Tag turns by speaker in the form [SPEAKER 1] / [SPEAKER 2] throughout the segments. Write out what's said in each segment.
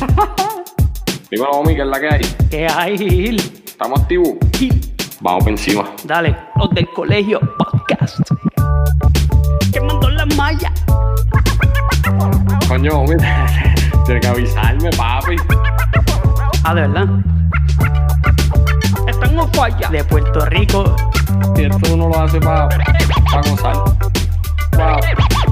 [SPEAKER 1] Dímelo, Omi, ¿qué es la que hay?
[SPEAKER 2] ¿Qué hay, Gil?
[SPEAKER 1] ¿Estamos activos?
[SPEAKER 2] Gil,
[SPEAKER 1] Vamos por encima.
[SPEAKER 2] Dale, los del colegio podcast. Quemando la malla.
[SPEAKER 1] Coño, Omi, tienes que avisarme, papi.
[SPEAKER 2] Ah, de verdad. Están en falla. De Puerto Rico.
[SPEAKER 1] Si esto uno lo hace para pa gozar.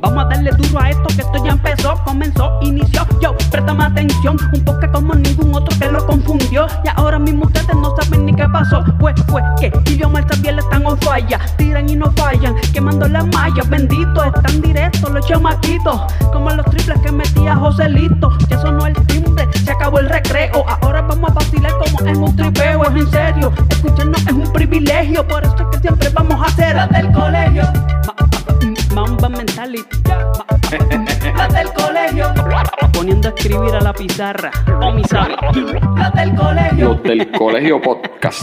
[SPEAKER 2] Vamos a darle duro a esto que esto ya empezó, comenzó, inició. Yo, préstame atención, un toque como ningún otro que lo confundió. Y ahora mismo ustedes no saben ni qué pasó. Pues fue que idioma también están on falla. Tiran y no fallan, quemando las mallas. Bendito, están directos los chamaquitos. Como los triples que metía Joselito. Ya sonó el timbre, se acabó el recreo. Ahora vamos a vacilar como en un tripeo. Es en serio, escucharnos es un privilegio. Por eso es que siempre vamos a hacer del colegio. Ma- ma- Mamba mentality. La del colegio. Poniendo a escribir a la pizarra. O mi sabe. La del colegio.
[SPEAKER 1] Los del colegio podcast.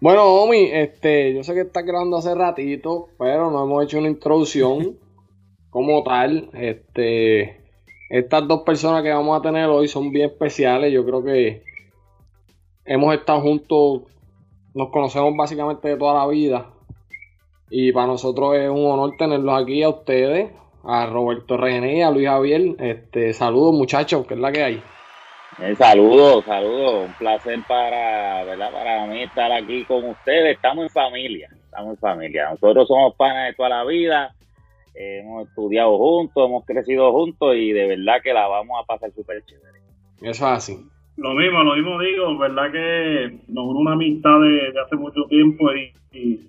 [SPEAKER 1] Bueno, Omi, este, yo sé que estás grabando hace ratito, pero no hemos hecho una introducción como tal. Este, estas dos personas que vamos a tener hoy son bien especiales. Yo creo que hemos estado juntos, nos conocemos básicamente de toda la vida. Y para nosotros es un honor tenerlos aquí a ustedes, a Roberto René a Luis Javier. Este, saludos muchachos, que es la que hay.
[SPEAKER 3] Eh, saludos, saludos, un placer para, ¿verdad? para mí estar aquí con ustedes. Estamos en familia, estamos en familia. Nosotros somos panas de toda la vida, eh, hemos estudiado juntos, hemos crecido juntos y de verdad que la vamos a pasar súper chévere.
[SPEAKER 1] Eso es así.
[SPEAKER 4] Lo mismo, lo mismo digo, verdad que nos une una amistad de, de hace mucho tiempo y, y,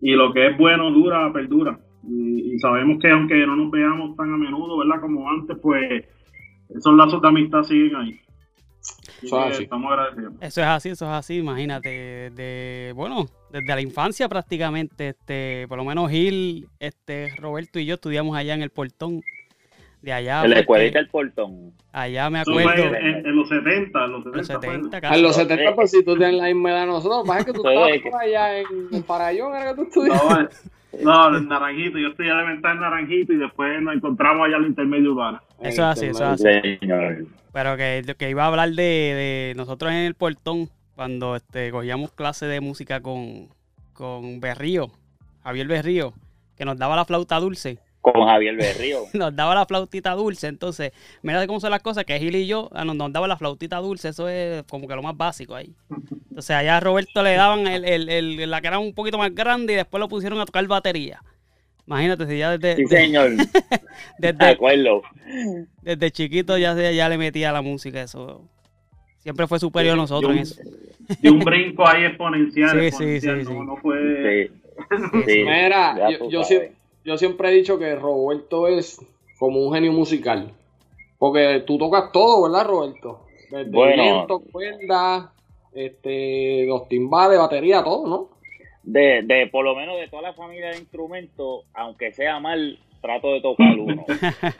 [SPEAKER 4] y lo que es bueno dura, perdura. Y, y sabemos que aunque no nos veamos tan a menudo, ¿verdad? Como antes, pues esos lazos de amistad siguen ahí.
[SPEAKER 1] Eso es así.
[SPEAKER 4] Estamos agradecidos.
[SPEAKER 2] Eso es así, eso es así, imagínate. De, bueno, desde la infancia prácticamente, este, por lo menos Gil, este, Roberto y yo estudiamos allá en el portón. De allá.
[SPEAKER 3] en la escuelita del portón.
[SPEAKER 2] allá me acuerdo.
[SPEAKER 4] en, en- en los 70, en los 70.
[SPEAKER 2] Los
[SPEAKER 4] fue.
[SPEAKER 2] 70,
[SPEAKER 1] A
[SPEAKER 2] casi.
[SPEAKER 1] los 70, pues si tú tienes la misma edad de nosotros, pasa que tú estabas por allá en, en Parayón, era que tú estudias.
[SPEAKER 4] No, eh, no, en Naranjito, yo estudié elemental en Naranjito y después nos encontramos allá en la intermedio urbana.
[SPEAKER 2] Eso es así, eso es así.
[SPEAKER 3] Señor.
[SPEAKER 2] Pero que, que iba a hablar de, de nosotros en el portón, cuando este, cogíamos clase de música con, con Berrío, Javier Berrío, que nos daba la flauta dulce.
[SPEAKER 3] Con Javier Berrío.
[SPEAKER 2] Nos daba la flautita dulce. Entonces, mira cómo son las cosas, que Gil y yo ah, nos, nos daba la flautita dulce. Eso es como que lo más básico ahí. Entonces, allá a Roberto le daban el, el- el- la que era un poquito más grande y después lo pusieron a tocar batería. Imagínate, si ya desde,
[SPEAKER 3] Sí,
[SPEAKER 2] de-
[SPEAKER 3] señor. De
[SPEAKER 2] desde,
[SPEAKER 3] acuerdo.
[SPEAKER 2] desde chiquito ya, ya le metía la música. Eso siempre fue superior a nosotros en eso.
[SPEAKER 4] Y un brinco ahí exponencial.
[SPEAKER 2] Sí, sí,
[SPEAKER 4] exponencial,
[SPEAKER 2] sí,
[SPEAKER 4] no,
[SPEAKER 2] sí.
[SPEAKER 4] no fue...
[SPEAKER 3] Sí. sí.
[SPEAKER 1] Mira, yo, yo,
[SPEAKER 3] sabes.
[SPEAKER 1] Yo siempre he dicho que Roberto es como un genio musical. Porque tú tocas todo, ¿verdad, Roberto? Desde
[SPEAKER 3] Bueno.
[SPEAKER 1] viento, cuerda, este, los timbales, batería, todo, ¿no?
[SPEAKER 3] de, de por lo menos de toda la familia de instrumentos, aunque sea mal, trato de tocar uno.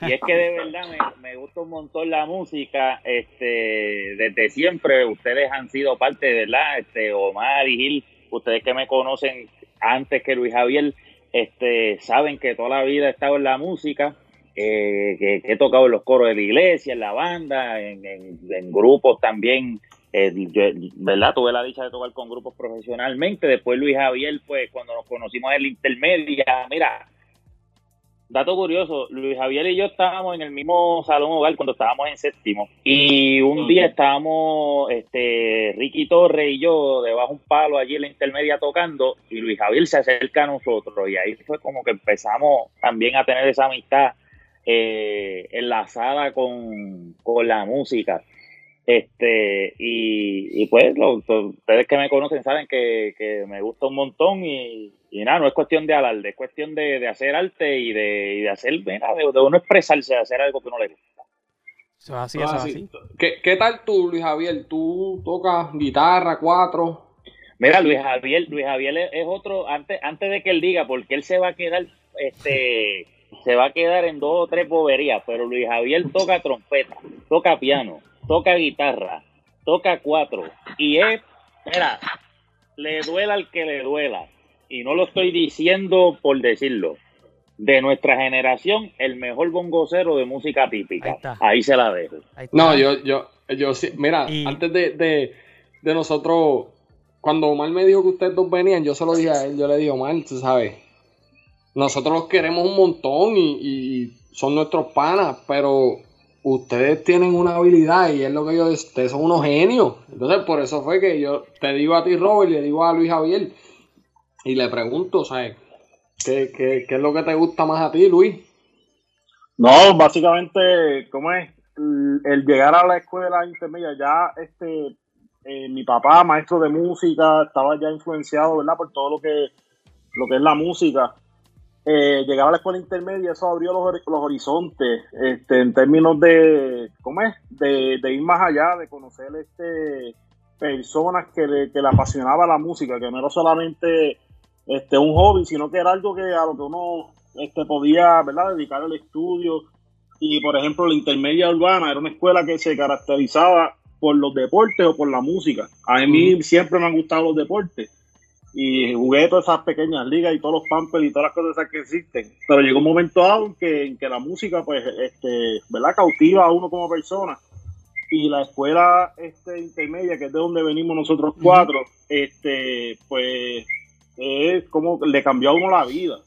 [SPEAKER 3] Y es que de verdad me, me gusta un montón la música, este, desde siempre ustedes han sido parte, ¿verdad? Este, Omar y Gil, ustedes que me conocen antes que Luis Javier, este, saben que toda la vida he estado en la música, eh, que, he tocado en los coros de la iglesia, en la banda, en, grupos también, eh, ¿verdad? Tuve la dicha de tocar con grupos profesionalmente, después Luis Javier, pues cuando nos conocimos en el intermedia, mira, dato curioso, Luis Javier y yo estábamos en el mismo salón hogar cuando estábamos en séptimo. Y un día estábamos este Ricky Torres y yo debajo de un palo allí en la intermedia tocando y Luis Javier se acerca a nosotros y ahí fue como que empezamos también a tener esa amistad eh, enlazada con, con la música. Este y, y pues lo- lo- ustedes que me conocen saben que, que me gusta un montón y, y nada, no es cuestión de alarde, es cuestión de, de hacer arte y de, y de hacer, mira, de, de uno expresarse, de hacer algo que uno le gusta.
[SPEAKER 2] Eso es así,
[SPEAKER 1] Ah,
[SPEAKER 2] eso es
[SPEAKER 1] sí.
[SPEAKER 2] así.
[SPEAKER 1] ¿Qué, ¿Qué tal tú, Luis Javier? ¿Tú tocas guitarra, cuatro?
[SPEAKER 3] Mira, Luis Javier, Luis Javier es, es otro, antes, antes de que él diga, porque él se va a quedar, este, se va a quedar en dos o tres boberías, pero Luis Javier toca trompeta. toca piano, toca guitarra, toca cuatro y es, mira, le duela al que le duela. Y no lo estoy diciendo por decirlo. De nuestra generación, el mejor bongocero de música típica. Ahí, se la dejo.
[SPEAKER 1] No, yo, yo, yo sí. Mira, antes de, de, de, nosotros, cuando Omar me dijo que ustedes dos venían, yo se lo dije a él. Yo le dije, Omar, tú sabes, nosotros los queremos un montón y, y son nuestros panas, pero ustedes tienen una habilidad y es lo que yo ustedes son unos genios. Entonces, por eso fue que yo te digo a ti, Robert, y le digo a Luis Javier, y le pregunto, ¿sabes? ¿Qué, qué, qué es lo que te gusta más a ti, Luis?
[SPEAKER 4] No, básicamente, ¿cómo es? El llegar a la escuela intermedia, ya este, eh, mi papá, maestro de música, estaba ya influenciado, ¿verdad? Por todo lo que, lo que es la música eh, llegar a la escuela intermedia, eso abrió los, los horizontes, este, en términos de, ¿cómo es? De, ir más allá, de conocer este, personas que le, que le apasionaba la música, que no era solamente este, un hobby, sino que era algo que a lo que uno este, podía, ¿verdad? Dedicar el estudio. Y, por ejemplo, la intermedia urbana era una escuela que se caracterizaba por los deportes o por la música. A mí siempre me han gustado los deportes y jugué todas esas pequeñas ligas y todos los pampers y todas las cosas que existen. Pero llegó un momento dado en que, en que la música, pues, este, ¿verdad? Cautiva a uno como persona. Y la escuela este, intermedia, que es de donde venimos nosotros cuatro, este, pues, es como le cambió a uno la vida.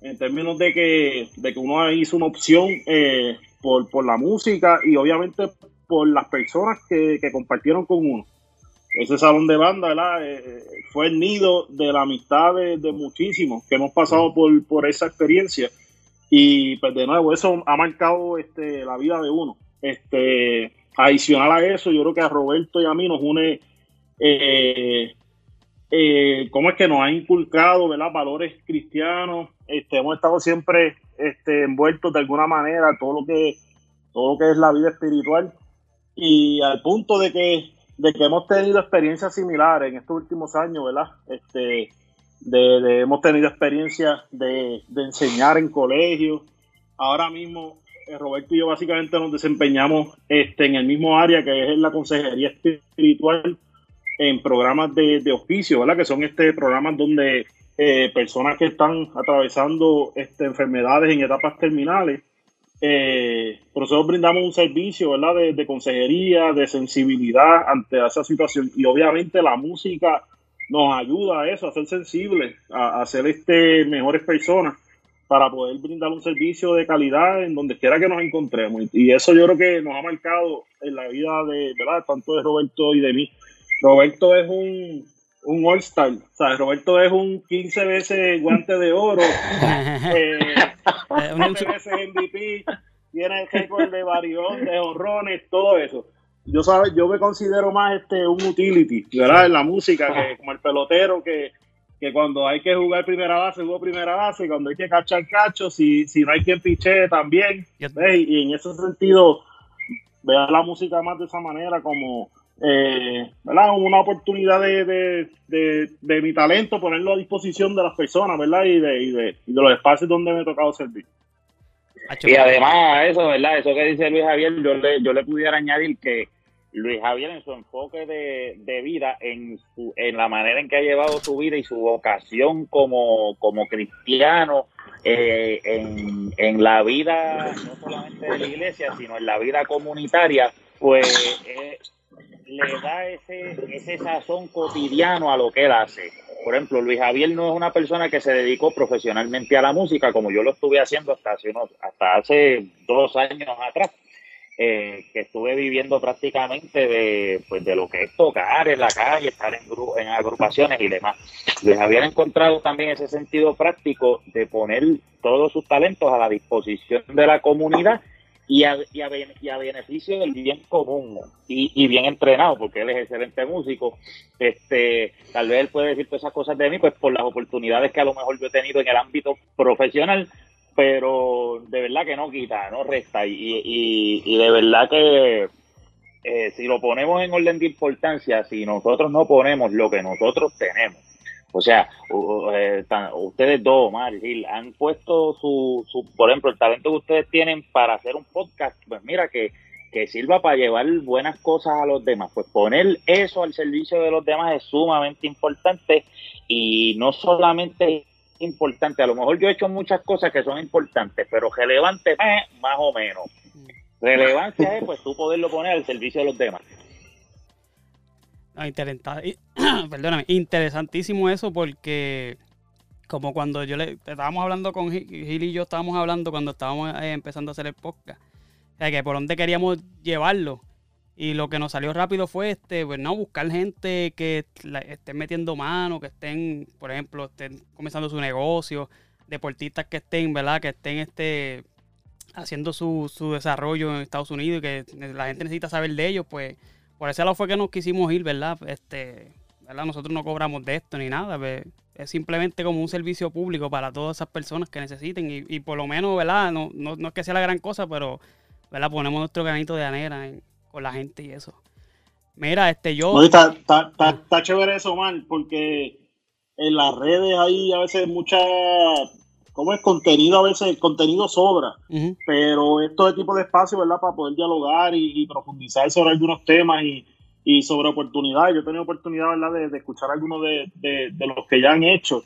[SPEAKER 4] En términos de que, de que uno hizo una opción eh, por, por la música y obviamente por las personas que, que compartieron con uno ese salón de banda, ¿verdad? Eh, eh, fue el nido de la amistad de, muchísimos que hemos pasado por, por, esa experiencia. Y pues de nuevo, eso ha marcado este, la vida de uno. Este, adicional a eso, yo creo que a Roberto y a mí nos une, eh, cómo es que nos ha inculcado, ¿verdad? Valores cristianos. Este, hemos estado siempre este, envueltos de alguna manera todo lo que todo lo que es la vida espiritual y al punto de que de que hemos tenido experiencias similares en estos últimos años, ¿verdad? Este, de, hemos tenido experiencias de, enseñar en colegios. Ahora mismo, eh, Roberto y yo básicamente nos desempeñamos este, en el mismo área que es la consejería espiritual en programas de, de oficio, ¿verdad? Que son este programas donde eh, personas que están atravesando este, enfermedades en etapas terminales eh, brindamos un servicio ¿verdad? De, consejería, de sensibilidad ante esa situación y obviamente la música nos ayuda a eso, a ser sensibles, a, ser este, mejores personas para poder brindar un servicio de calidad en donde quiera que nos encontremos. Y eso yo creo que nos ha marcado en la vida de, ¿verdad? tanto de Roberto y de mí. Roberto es un, un All-Star, o sea, Roberto es un 15 veces guante de oro. eh, eh, MVP, tiene el récord de varión, de honrones, todo eso. Yo sabes, yo me considero más este un utility, ¿verdad? En la música, que como el pelotero que, cuando hay que jugar primera base, juego primera base, cuando hay que cachar cacho, si, si no hay quien piche también. Y en ese sentido, vea la música más de esa manera como eh, ¿verdad? una oportunidad de, de, mi talento, ponerlo a disposición de las personas, ¿verdad? Y de, y de, los espacios donde me he tocado servir.
[SPEAKER 3] Y además, eso, ¿verdad? Eso que dice Luis Javier, yo le, yo le pudiera añadir que Luis Javier en su enfoque de, vida, en, su, en la manera en que ha llevado su vida y su vocación como, como cristiano, eh, en, en, la vida no solamente de la iglesia, sino en la vida comunitaria, pues eh, le da ese, ese sazón cotidiano a lo que él hace. Por ejemplo, Luis Javier no es una persona que se dedicó profesionalmente a la música, como yo lo estuve haciendo hasta hace, hasta hace dos años atrás, eh, que estuve viviendo prácticamente de, pues, de lo que es tocar en la calle, estar en, en agrupaciones y demás. Luis Javier ha encontrado también ese sentido práctico de poner todos sus talentos a la disposición de la comunidad y a, y a, beneficio del bien común y, bien entrenado, porque él es excelente músico. Este, tal vez él puede decir todas esas cosas de mí, pues por las oportunidades que a lo mejor yo he tenido en el ámbito profesional, pero de verdad que no quita, no resta. Y, y, de verdad que eh, si lo ponemos en orden de importancia, si nosotros no ponemos lo que nosotros tenemos, o sea, eh, ustedes dos, Omar Gil, han puesto su, su, por ejemplo, el talento que ustedes tienen para hacer un podcast. Pues mira que, que sirva para llevar buenas cosas a los demás. Pues poner eso al servicio de los demás es sumamente importante y no solamente importante, a lo mejor yo he hecho muchas cosas que son importantes, pero relevante más o menos. Relevancia es pues tú poderlo poner al servicio de los demás.
[SPEAKER 5] No, perdóname, interesantísimo eso porque como cuando yo le estábamos hablando con Gil, y yo estábamos hablando cuando estábamos eh, empezando a hacer el podcast que por dónde queríamos llevarlo. Y lo que nos salió rápido fue este, pues buscar gente que estén metiendo mano, que estén, por ejemplo, estén comenzando su negocio, deportistas que estén, ¿verdad? Que estén este haciendo su, su desarrollo en Estados Unidos y que la gente necesita saber de ellos, pues por ese lado fue que nos quisimos ir, ¿verdad? Este, ¿verdad? Nosotros no cobramos de esto ni nada, pues, es simplemente como un servicio público para todas esas personas que necesiten y, por lo menos, ¿verdad? No, no, no es que sea la gran cosa, pero ¿verdad? Ponemos nuestro granito de anera con la gente y eso. Mira, este yo.
[SPEAKER 4] está, está, chévere eso, man, porque en las redes hay a veces mucha. ¿Cómo es? Contenido, a veces el contenido sobra. Pero esto es tipo de espacio, ¿verdad? Para poder dialogar y, profundizar sobre algunos temas y, y, sobre oportunidades. Yo he tenido oportunidad, ¿verdad?, de, escuchar algunos de, de, los que ya han hecho.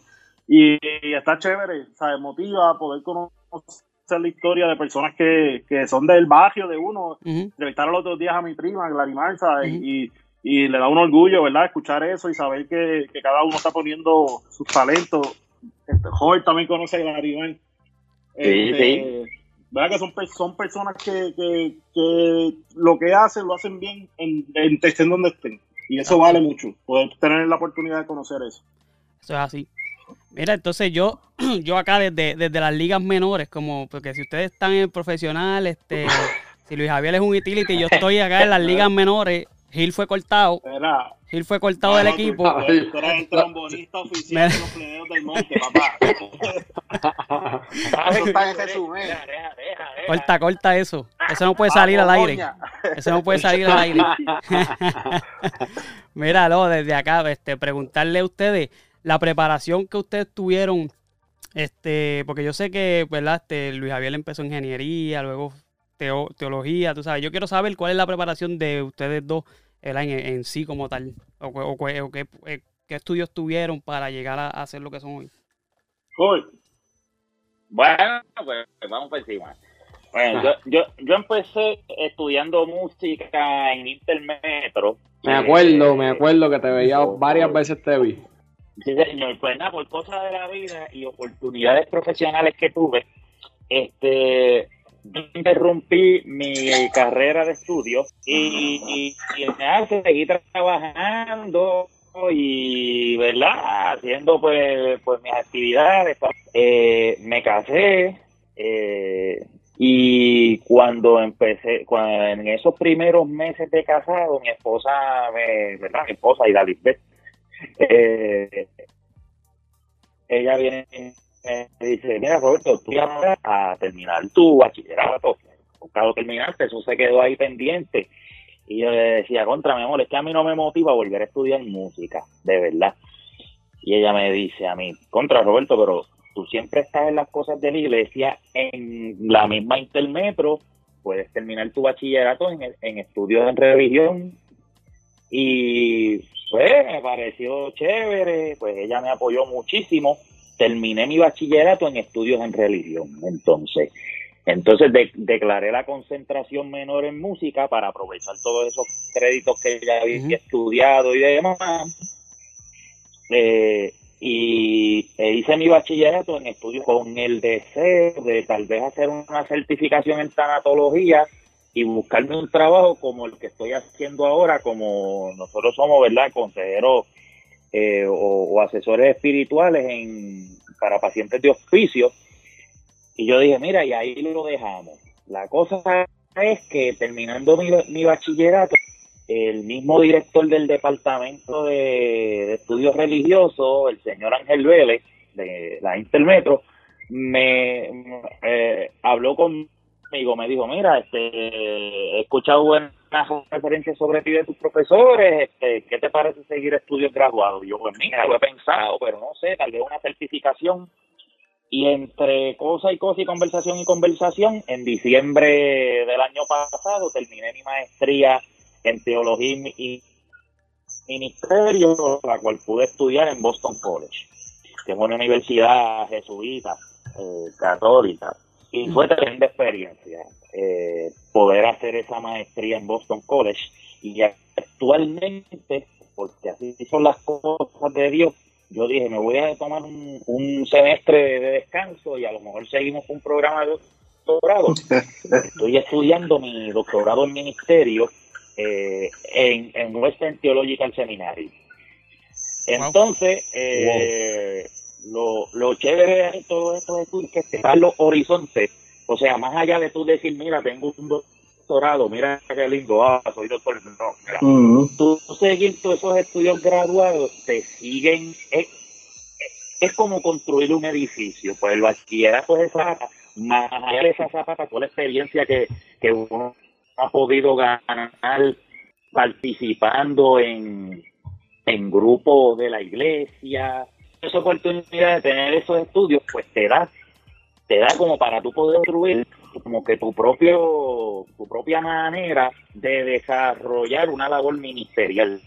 [SPEAKER 4] Y, y está chévere, ¿sabes? Motiva poder conocer la historia de personas que, que son del barrio de uno. Uh los otros días a mi prima, Glarimar, y, y, le da un orgullo, ¿verdad? Escuchar eso y saber que, cada uno está poniendo sus talentos. Este, Joel también conoce a Glarimar. Sí, este, ¿Verdad? Que son, son personas que, que, lo que hacen, lo hacen bien en, en donde estén. Y eso vale mucho, poder tener la oportunidad de conocer eso.
[SPEAKER 5] Eso es así. Mira, entonces yo, yo acá desde, desde las ligas menores, como porque si ustedes están en profesional, este, si Luis Javier es un utility, yo estoy acá en las ligas menores, Gil fue cortado. Gil fue cortado del equipo.
[SPEAKER 4] Tú eres el trombonista oficial de los pleneros del monte, papá.
[SPEAKER 5] eso está en resumen. Corta, corta eso. Eso no puede salir al aire. Eso no puede salir al aire. Míralo, desde acá, este, preguntarle a ustedes la preparación que ustedes tuvieron, este, porque yo sé que, ¿verdad? Este, Luis Javier empezó ingeniería, luego teología, tú sabes. Yo quiero saber cuál es la preparación de ustedes dos en, en, sí como tal, o, qué, estudios tuvieron para llegar a, hacer lo que son hoy.
[SPEAKER 3] Bueno, pues vamos por encima. Bueno, yo, yo, yo empecé estudiando música en Intermetro.
[SPEAKER 1] Me acuerdo, me acuerdo que te veía varias veces te vi.
[SPEAKER 3] Sí, señor. Pues nada, por cosas de la vida y oportunidades profesionales que tuve, este, interrumpí mi carrera de estudio y, y, seguí trabajando y, ¿verdad? Haciendo pues, pues mis actividades. Eh, me casé eh, y cuando empecé, cuando, en esos primeros meses de casado, mi esposa, me, ¿verdad? Mi esposa y Lisbeth eh, ella viene y me dice, mira Roberto, tú vas a terminar tu bachillerato, buscado terminarte, eso se quedó ahí pendiente. Y yo le decía, contra mi amor, es que a mí no me motiva volver a estudiar música, de verdad. Y ella me dice a mí, contra Roberto, pero tú siempre estás en las cosas de la iglesia, en la misma intermetro, puedes terminar tu bachillerato en, en estudios en religión y pues me pareció chévere, pues ella me apoyó muchísimo. Terminé mi bachillerato en estudios en religión, entonces. Entonces declaré la concentración menor en música para aprovechar todos esos créditos que ya había estudiado y demás. Eh, y e hice mi bachillerato en estudios con el deseo de tal vez hacer una certificación en tanatología y buscarme un trabajo como el que estoy haciendo ahora, como nosotros somos, ¿verdad?, consejeros eh, o, asesores espirituales en, para pacientes de hospicio. Y yo dije, mira, y ahí lo dejamos. La cosa es que terminando mi, bachillerato, el mismo director del departamento de, estudios religiosos, el señor Ángel Vélez, de la Intermetro, me eh, habló con amigo me dijo, mira, este, he escuchado buenas referencias sobre ti de tus profesores, este, ¿qué te parece seguir estudios graduados? Yo, pues mira, lo he pensado, pero no sé, tal vez una certificación Y entre cosa y cosa y conversación y conversación, en diciembre del año pasado terminé mi maestría en teología y ministerio, la cual pude estudiar en Boston College, que es una universidad jesuita, eh, católica, y fue tremenda experiencia eh, poder hacer esa maestría en Boston College. Y actualmente, porque así son las cosas de Dios, yo dije, me voy a tomar un, semestre de descanso y a lo mejor seguimos con un programa de doctorado. Estoy estudiando mi doctorado en ministerio eh, en, en Western Theological Seminary. Entonces, eh, lo, lo chévere de estos estudios es que te los horizontes. O sea, más allá de tú decir, mira, tengo un doctorado, mira qué lindo, ah, soy doctor. No, mira, tú seguir todos esos estudios graduados, te siguen. Es, como construir un edificio. Pues el bachillerato es esa, más allá de esa zapata, toda la experiencia que, que uno ha podido ganar participando en, en grupos de la iglesia, esa oportunidad de tener esos estudios, pues te da, te da como para tú poder construir como que tu propio, tu propia manera de desarrollar una labor ministerial.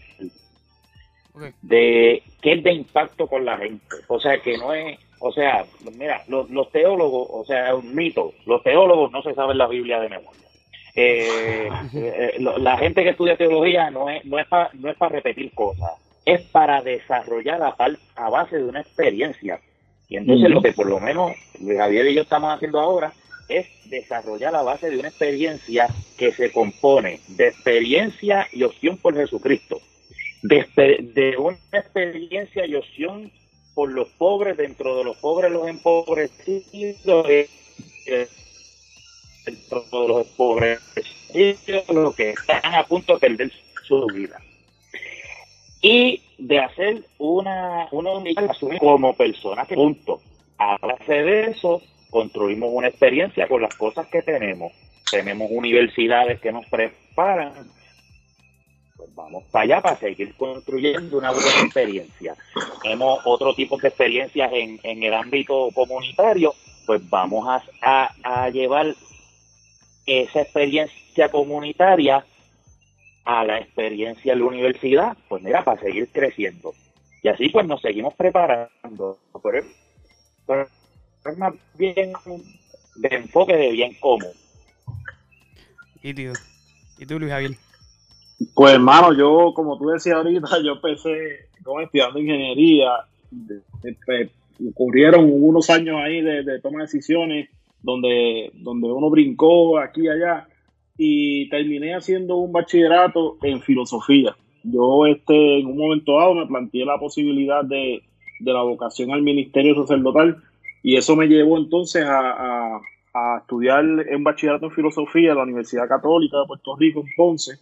[SPEAKER 3] De que es de impacto con la gente. O sea, que no es, o sea, mira, los, los teólogos, o sea, es un mito. Los teólogos no se saben la Biblia de memoria. Eh, eh, la gente que estudia teología no es, no es para no es para repetir cosas, es para desarrollar a, a base de una experiencia. Y entonces lo que por lo menos Javier y yo estamos haciendo ahora es desarrollar a base de una experiencia que se compone de experiencia y opción por Jesucristo, de, de una experiencia y opción por los pobres, dentro de los pobres los empobrecidos, eh, todos los pobres los que están a punto de perder su vida. Y de hacer una, una como personas que punto. A base de eso, construimos una experiencia con las cosas que tenemos. Tenemos universidades que nos preparan. Pues vamos para allá para seguir construyendo una buena experiencia. Tenemos otro tipo de experiencias en, en el ámbito comunitario, pues vamos a, a llevar esa experiencia comunitaria a la experiencia en la universidad, pues mira, para seguir creciendo. Y así pues nos seguimos preparando. Pero, es más bien de enfoque de bien común.
[SPEAKER 5] ¿Y, tío? ¿Y tú, Luis Javier?
[SPEAKER 4] Pues hermano, yo, como tú decías ahorita, yo empecé como estudiando ingeniería. ocurrieron unos años ahí de, de toma de decisiones donde, donde uno brincó aquí y allá y terminé haciendo un bachillerato en filosofía. Yo este, en un momento dado me planteé la posibilidad de, la vocación al ministerio sacerdotal y eso me llevó entonces a, a, estudiar un bachillerato en filosofía en la Universidad Católica de Puerto Rico en Ponce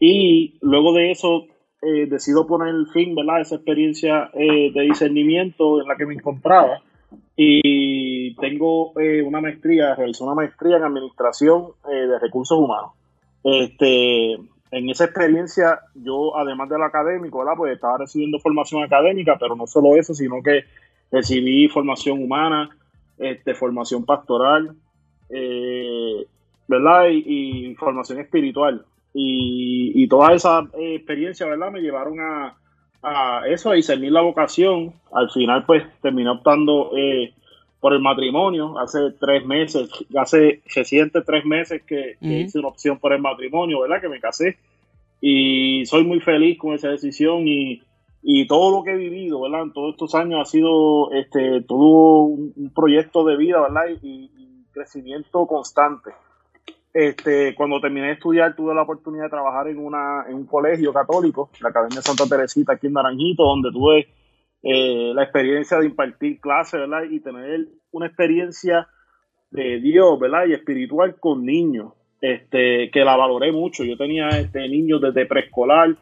[SPEAKER 4] y luego de eso eh, decido poner fin a esa experiencia eh, de discernimiento en la que me encontraba y tengo eh, una maestría, realizé una maestría en administración eh, de recursos humanos. Este, en esa experiencia, yo, además de lo académico, ¿verdad? Pues estaba recibiendo formación académica, pero no solo eso, sino que recibí formación humana, este, formación pastoral, eh, ¿verdad? Y, formación espiritual. Y, y toda esa experiencia, ¿verdad? Me llevaron a, a eso, a discernir la vocación. Al final, pues terminé optando eh, por el matrimonio. Hace tres meses, hace reciente tres meses que, hice una opción por el matrimonio, ¿verdad? Que me casé. Y soy muy feliz con esa decisión y, y todo lo que he vivido, ¿verdad? En todos estos años ha sido este, todo un, proyecto de vida, ¿verdad? y crecimiento constante. Este, cuando terminé de estudiar tuve la oportunidad de trabajar en, una, en un colegio católico, la Academia Santa Teresita aquí en Naranjito, donde tuve eh, la experiencia de impartir clases, ¿verdad? Y tener una experiencia de Dios, ¿verdad? Y espiritual con niños, este, que la valoré mucho. Yo tenía este, niños desde preescolar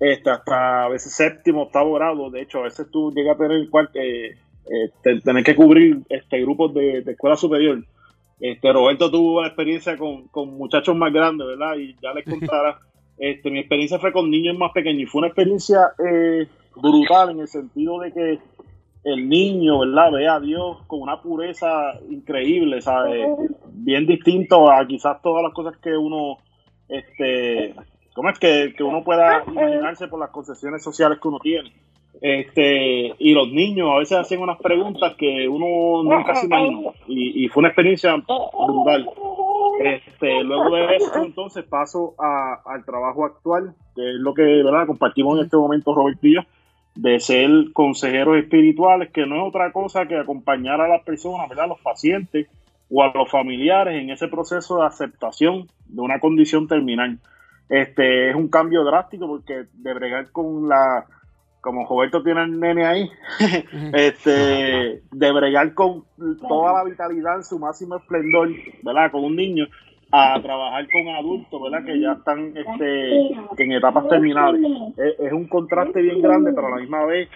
[SPEAKER 4] este, hasta a veces séptimo, octavo grado. De hecho, a veces tú llegas a tener, eh, eh, tener que cubrir este, grupos de, de escuela superior este, Roberto tuvo una experiencia con, muchachos más grandes, ¿verdad? Y ya les contará. Este, mi experiencia fue con niños más pequeños y fue una experiencia eh, brutal en el sentido de que el niño, ¿verdad? Ve a Dios con una pureza increíble, ¿sabes? Bien distinto a quizás todas las cosas que uno, este, ¿cómo es que, que uno pueda imaginarse por las concesiones sociales que uno tiene? Este, y los niños a veces hacen unas preguntas que uno nunca se imagina. Y, y fue una experiencia brutal. Este, luego de eso, entonces paso a, al trabajo actual, que es lo que ¿verdad? compartimos en este momento Robert yo, de ser consejeros espirituales, que no es otra cosa que acompañar a las personas, ¿verdad? a los pacientes o a los familiares en ese proceso de aceptación de una condición terminal. Este es un cambio drástico porque de bregar con la como Roberto tiene el nene ahí, este, de bregar con toda la vitalidad en su máximo esplendor, ¿verdad? Con un niño, a trabajar con adultos, ¿verdad? Que ya están este, en etapas terminales. Es, un contraste bien grande, pero a la misma vez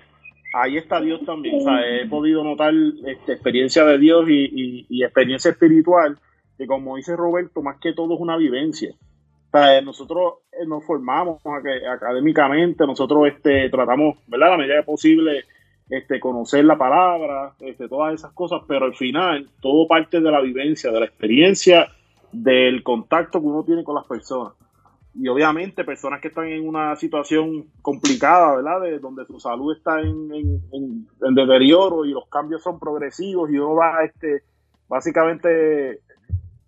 [SPEAKER 4] ahí está Dios también. O sea, he podido notar este, experiencia de Dios y, y experiencia espiritual, que como dice Roberto, más que todo es una vivencia nosotros eh, nos formamos académicamente, nosotros este, tratamos, ¿verdad? La medida posible, este, conocer la palabra, este, todas esas cosas, pero al final todo parte de la vivencia, de la experiencia, del contacto que uno tiene con las personas. Y obviamente personas que están en una situación complicada, ¿verdad? De, donde su salud está en, en, deterioro y los cambios son progresivos y uno va, este, básicamente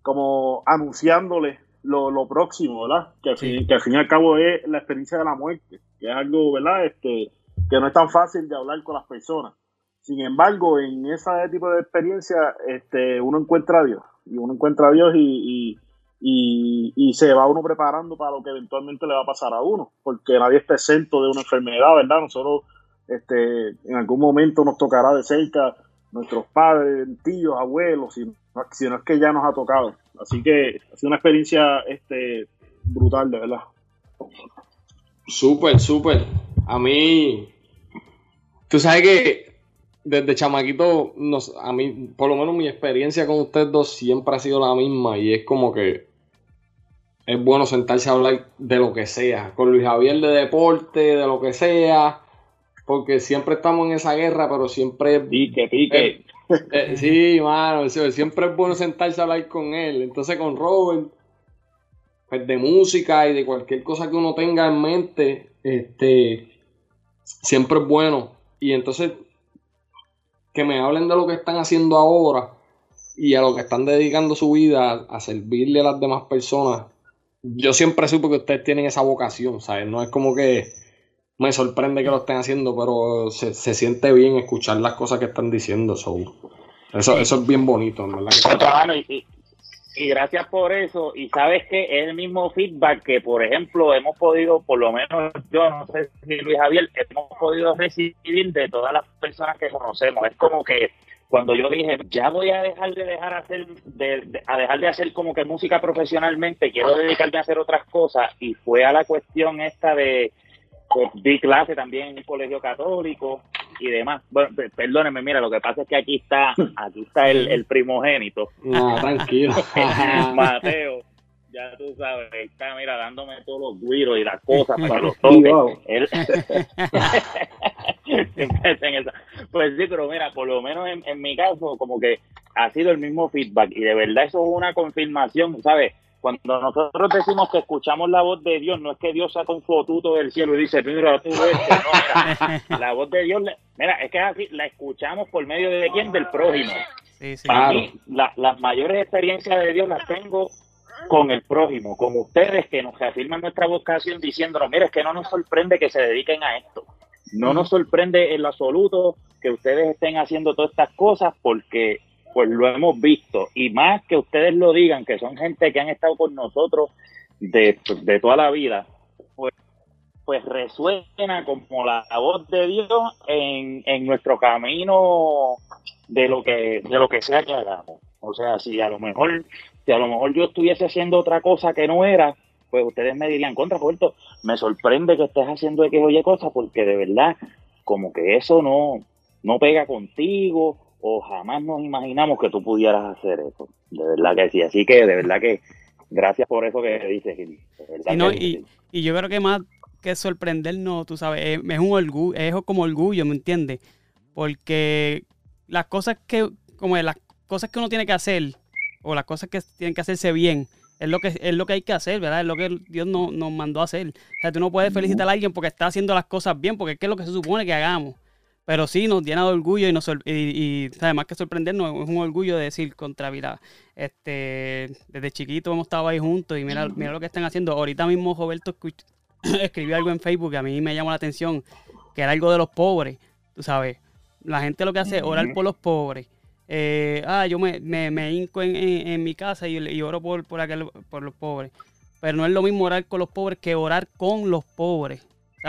[SPEAKER 4] como anunciándole lo, lo próximo, ¿verdad? Que al, fin, que al fin y al cabo es la experiencia de la muerte, que es algo, ¿verdad? Este, que no es tan fácil de hablar con las personas. Sin embargo, en ese tipo de experiencia, este, uno encuentra a Dios, y uno encuentra a Dios y, y, y, se va uno preparando para lo que eventualmente le va a pasar a uno, porque nadie está exento de una enfermedad, ¿verdad? Nosotros, este, en algún momento nos tocará de cerca nuestros padres, tíos, abuelos, si, si no es que ya nos ha tocado. Así que ha sido una experiencia este, brutal, de verdad.
[SPEAKER 1] Súper, súper. A mí, tú sabes que desde chamaquito, nos, a mí, por lo menos mi experiencia con ustedes dos siempre ha sido la misma y es como que es bueno sentarse a hablar de lo que sea, con Luis Javier de deporte, de lo que sea, porque siempre estamos en esa guerra, pero siempre...
[SPEAKER 3] Pique, pique.
[SPEAKER 1] Eh, sí, mano, siempre es bueno sentarse a hablar con él. Entonces con Robert, pues de música y de cualquier cosa que uno tenga en mente, este, siempre es bueno. Y entonces, que me hablen de lo que están haciendo ahora y a lo que están dedicando su vida a, servirle a las demás personas. Yo siempre supe que ustedes tienen esa vocación, ¿sabes? No es como que me sorprende que lo estén haciendo, pero se, siente bien escuchar las cosas que están diciendo. eso, eso es bien bonito,
[SPEAKER 3] ¿verdad? y, gracias por eso. Y sabes que es el mismo feedback que, por ejemplo, hemos podido, por lo menos yo, no sé si Luis Javier, hemos podido recibir de todas las personas que conocemos. Es como que cuando yo dije, ya voy a dejar de dejar hacer, de, a dejar de hacer como que música profesionalmente, quiero dedicarme a hacer otras cosas, y fue a la cuestión esta de di clase también en un colegio católico y demás. Bueno, perdónenme, mira, lo que pasa es que aquí está, aquí está el, el primogénito.
[SPEAKER 1] No, tranquilo.
[SPEAKER 3] Mateo, ya tú sabes, está, mira, dándome todos los guiros y las cosas para los toques. Él... pues sí, pero mira, por lo menos en, en mi caso, como que ha sido el mismo feedback y de verdad eso es una confirmación, ¿sabes? Cuando nosotros decimos que escuchamos la voz de Dios, no es que Dios saca un fotuto del cielo y dice, mira, tú no, mira, la voz de Dios, mira, es que así, la escuchamos por medio de quién, del prójimo. Sí, sí, Para mí, las mayores experiencias de Dios las tengo con el prójimo, con ustedes que nos reafirman nuestra vocación diciéndonos, mira, es que no nos sorprende que se dediquen a esto. No nos sorprende en lo absoluto que ustedes estén haciendo todas estas cosas porque pues lo hemos visto. Y más que ustedes lo digan, que son gente que han estado con nosotros de, toda la vida, pues, pues resuena como la, voz de Dios en, en nuestro camino de lo que de lo que sea que hagamos. O sea, si a lo mejor si a lo mejor yo estuviese haciendo otra cosa que no era, pues ustedes me dirían, contra, Roberto, me sorprende que estés haciendo X o Y cosas porque de verdad como que eso no, no pega contigo o jamás nos imaginamos que tú pudieras hacer eso. De verdad que sí. Así que de verdad que gracias por eso que dices, Gil.
[SPEAKER 5] y, y, yo creo que más que sorprendernos, tú sabes, es, un orgullo, es como orgullo, ¿me entiendes? Porque las cosas que, como las cosas que uno tiene que hacer, o las cosas que tienen que hacerse bien, es lo que, es lo que hay que hacer, ¿verdad? Es lo que Dios nos, nos mandó a hacer. O sea, tú no puedes felicitar a alguien porque está haciendo las cosas bien, porque es lo que se supone que hagamos. Pero sí, nos llena de orgullo y, nos, y, además que sorprendernos, es un orgullo de decir contra, mira, este, desde chiquito hemos estado ahí juntos y mira, mira lo que están haciendo. Ahorita mismo Roberto escribió algo en Facebook que a mí me llamó la atención, que era algo de los pobres, tú sabes. La gente lo que hace es orar por los pobres. Eh, ah, yo me, me, me hinco en, en, mi casa y, y oro por, por, aquel, por los pobres. Pero no es lo mismo orar con los pobres que orar con los pobres.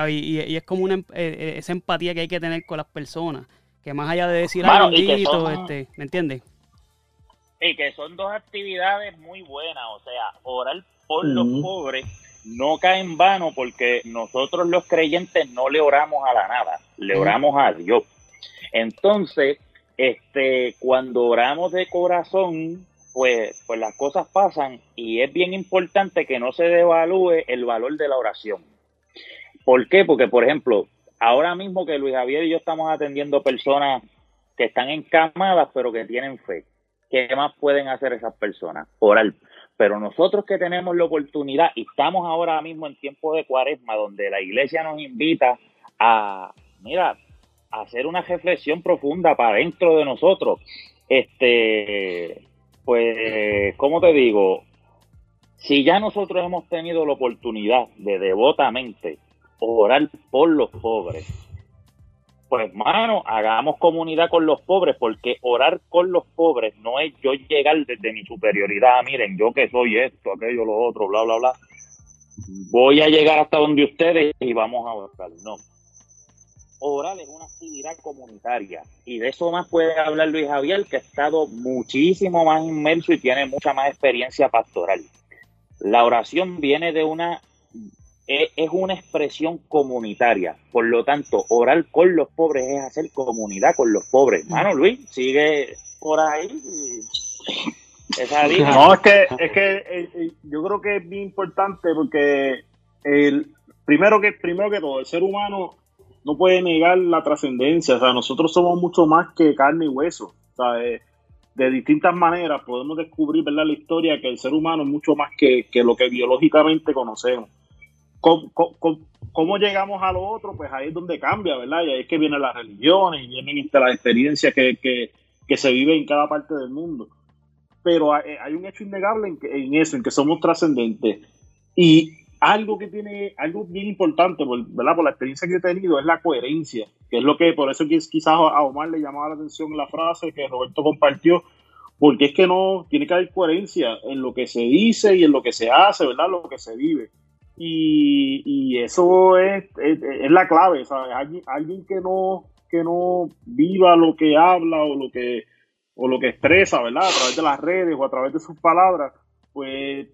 [SPEAKER 5] Y, y, es como una, eh, eh, esa empatía que hay que tener con las personas. Que más allá de decir algo, este, ¿me entiendes?
[SPEAKER 3] Y que son dos actividades muy buenas. O sea, orar por los pobres no cae en vano porque nosotros los creyentes no le oramos a la nada, le oramos a Dios. Entonces, este, cuando oramos de corazón, pues, pues las cosas pasan y es bien importante que no se devalúe el valor de la oración. ¿Por qué? Porque, por ejemplo, ahora mismo que Luis Javier y yo estamos atendiendo personas que están encamadas pero que tienen fe, ¿qué más pueden hacer esas personas? Orar. Pero nosotros que tenemos la oportunidad y estamos ahora mismo en tiempo de cuaresma donde la iglesia nos invita a, mira, a hacer una reflexión profunda para dentro de nosotros. Este, pues, ¿cómo te digo? Si ya nosotros hemos tenido la oportunidad de devotamente orar por los pobres, pues mano, hagamos comunidad con los pobres, porque orar con los pobres no es yo llegar desde mi superioridad, miren, yo que soy esto, aquello, lo otro, bla, bla, bla. Voy a llegar hasta donde ustedes y vamos a orar. No. Orar es una actividad comunitaria y de eso más puede hablar Luis Javier, que ha estado muchísimo más inmerso y tiene mucha más experiencia pastoral. La oración viene de una es, una expresión comunitaria. Por lo tanto, orar con los pobres es hacer comunidad con los pobres. Mano, Luis, sigue por ahí.
[SPEAKER 4] no, es que, es que eh, eh, yo creo que es bien importante porque el, primero, que, primero que todo, el ser humano no puede negar la trascendencia. O sea, nosotros somos mucho más que carne y hueso. O sea, de, distintas maneras podemos descubrir ¿verdad? la historia que el ser humano es mucho más que, que lo que biológicamente conocemos. ¿Cómo, llegamos a lo otro? Pues ahí es donde cambia, ¿verdad? Y ahí es que vienen las religiones y vienen este, las experiencias que, que, se viven en cada parte del mundo. Pero hay, un hecho innegable en, en, eso, en que somos trascendentes. Y algo que tiene, algo bien importante, ¿verdad? Por la experiencia que he tenido, es la coherencia, que es lo que, por eso quizás a Omar le llamaba la atención la frase que Roberto compartió, porque es que no, tiene que haber coherencia en lo que se dice y en lo que se hace, ¿verdad? Lo que se vive. Y, eso es, es, la clave, ¿sabes? Alguien, alguien que no que no viva lo que habla o lo que o lo que expresa, ¿verdad? A través de las redes o a través de sus palabras, pues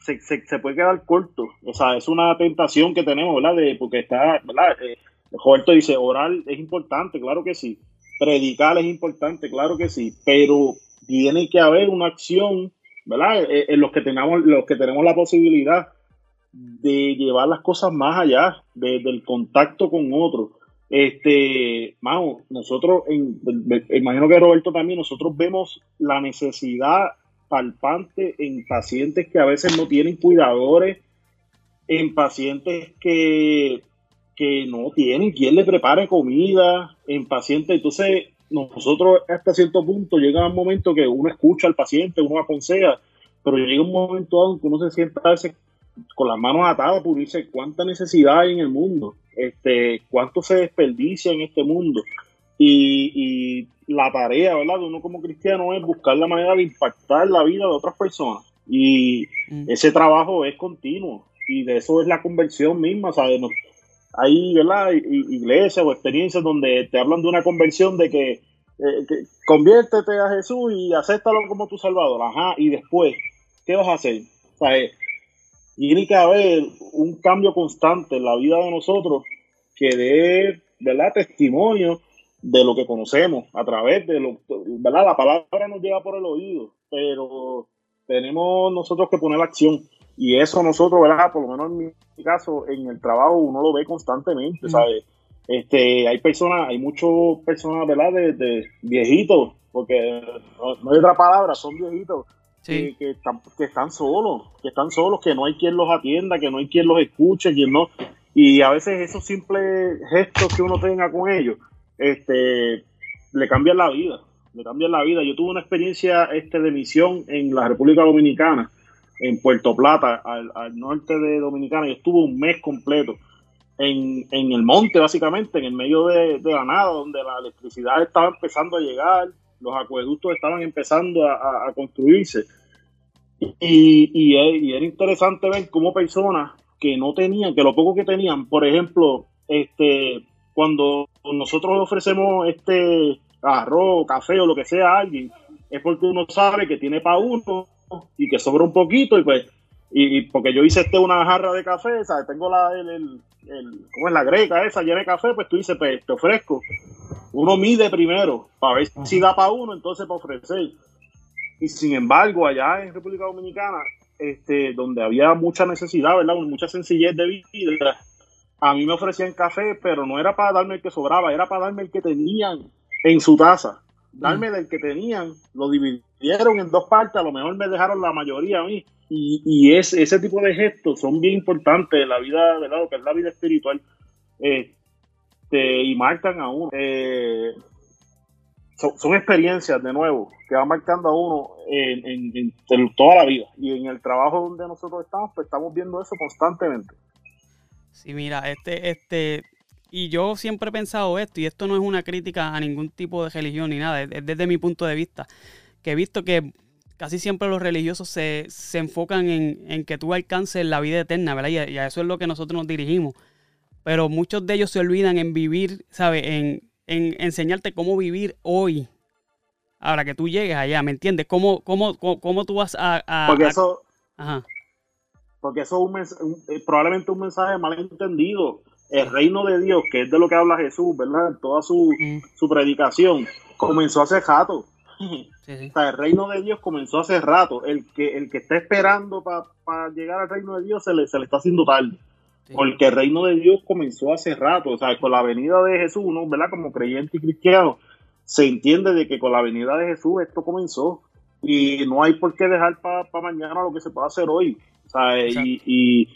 [SPEAKER 4] se, se, puede quedar corto. O sea, es una tentación que tenemos, ¿verdad? De, porque está, ¿verdad? Eh, Roberto dice, orar es importante, claro que sí. Predicar es importante, claro que sí. Pero tiene que haber una acción, ¿verdad? Eh, en los que tenemos, los que tenemos la posibilidad de llevar las cosas más allá del contacto con otros. Este, mano, nosotros, en, imagino que Roberto también, nosotros vemos la necesidad palpante en pacientes que a veces no tienen cuidadores, en pacientes que, que no tienen quien le prepare comida, en pacientes, entonces nosotros hasta cierto punto llega un momento que uno escucha al paciente, uno aconseja, pero llega un momento donde uno se sienta a veces con las manos atadas por dice cuánta necesidad hay en el mundo, este, cuánto se desperdicia en este mundo. Y, la tarea, ¿verdad? De uno como cristiano es buscar la manera de impactar la vida de otras personas. Y mm. ese trabajo es continuo. Y de eso es la conversión misma, ¿sabes? hay, ¿verdad? Iglesias o experiencias donde te hablan de una conversión de que, eh, que conviértete a Jesús y acéptalo como tu salvador. Ajá, y después, ¿qué vas a hacer? Tiene que haber un cambio constante en la vida de nosotros que dé, ¿verdad?, testimonio de lo que conocemos a través de lo, ¿verdad? La palabra nos llega por el oído, pero tenemos nosotros que poner acción. Y eso nosotros, ¿verdad? Por lo menos en mi caso, en el trabajo uno lo ve constantemente, ¿sabes? Este, hay personas, hay muchas personas, ¿verdad? De, viejitos, porque no, hay otra palabra, son viejitos. Que, están, solos, que están solos, que no hay quien los atienda, que no hay quien los escuche, quien no. Y a veces esos simples gestos que uno tenga con ellos, este, le cambian la vida, le cambian la vida. Yo tuve una experiencia este, de misión en la República Dominicana, en Puerto Plata, al, norte de Dominicana, y estuve un mes completo en, en el monte, básicamente, en el medio de, la nada, donde la electricidad estaba empezando a llegar, los acueductos estaban empezando a, construirse. Y, y, era interesante ver cómo personas que no tenían, que lo poco que tenían, por ejemplo, este, cuando nosotros ofrecemos este arroz, café o lo que sea a alguien, es porque uno sabe que tiene para uno y que sobra un poquito y pues y, porque yo hice este una jarra de café, ¿sabes? Tengo la el, el, ¿cómo es la greca esa llena de café, pues tú dices, pues te ofrezco. Uno mide primero para ver si da para uno, entonces para ofrecer. Y sin embargo, allá en República Dominicana, este, donde había mucha necesidad, ¿verdad? Mucha sencillez de vida, a mí me ofrecían café, pero no era para darme el que sobraba, era para darme el que tenían en su taza. Darme del que tenían, lo dividieron en dos partes, a lo mejor me dejaron la mayoría a mí. Y, y es, ese tipo de gestos son bien importantes en la vida, ¿verdad? Lo que es la vida espiritual. Este, y marcan a uno. Eh, son, experiencias, de nuevo, que van marcando a uno en, en, toda la vida. Y en el trabajo donde nosotros estamos, pues estamos viendo eso constantemente.
[SPEAKER 5] Sí, mira, este, este, y yo siempre he pensado esto, y esto no es una crítica a ningún tipo de religión ni nada, es desde mi punto de vista, que he visto que casi siempre los religiosos se, enfocan en, que tú alcances la vida eterna, ¿verdad? Y a, eso es lo que nosotros nos dirigimos. Pero muchos de ellos se olvidan en vivir, ¿sabes? En, enseñarte cómo vivir hoy. Ahora que tú llegues allá, ¿me entiendes? ¿Cómo, cómo, cómo, tú vas a...
[SPEAKER 4] porque eso... Porque eso es eh, probablemente un mensaje malentendido el reino de Dios, que es de lo que habla Jesús, ¿verdad? Toda su, mm. su predicación, comenzó hace O sea, el reino de Dios comenzó hace rato. El que, el que está esperando para llegar al reino de Dios se le, se le está haciendo tarde. Porque el reino de Dios comenzó hace rato. O sea, con la venida de Jesús, ¿no? ¿verdad? Como creyente y cristiano, se entiende de que con la venida de Jesús esto comenzó. Y no hay por qué dejar para mañana lo que se puede hacer hoy. O sea, y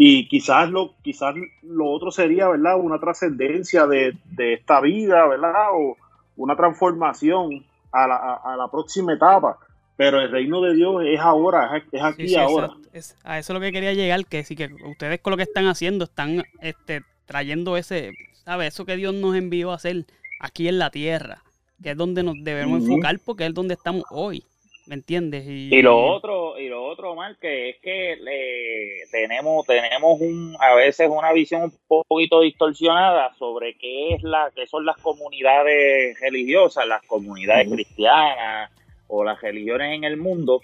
[SPEAKER 4] y quizás lo, quizás lo otro sería, ¿verdad? Una trascendencia de, esta vida, ¿verdad? O una transformación a la, a, la, próxima etapa. Pero el reino de Dios es ahora, es, aquí y ahora.
[SPEAKER 5] Es, a eso es lo que quería llegar, que sí que ustedes con lo que están haciendo están este, trayendo ese, ¿sabes? Eso que Dios nos envió a hacer aquí en la tierra, que es donde nos debemos enfocar porque es donde estamos hoy. ¿Me entiendes?
[SPEAKER 3] Y, lo otro, y lo otro, mal que es que le, tenemos, tenemos un, a veces una visión un poquito distorsionada sobre qué es la, qué son las comunidades religiosas, las comunidades cristianas o las religiones en el mundo,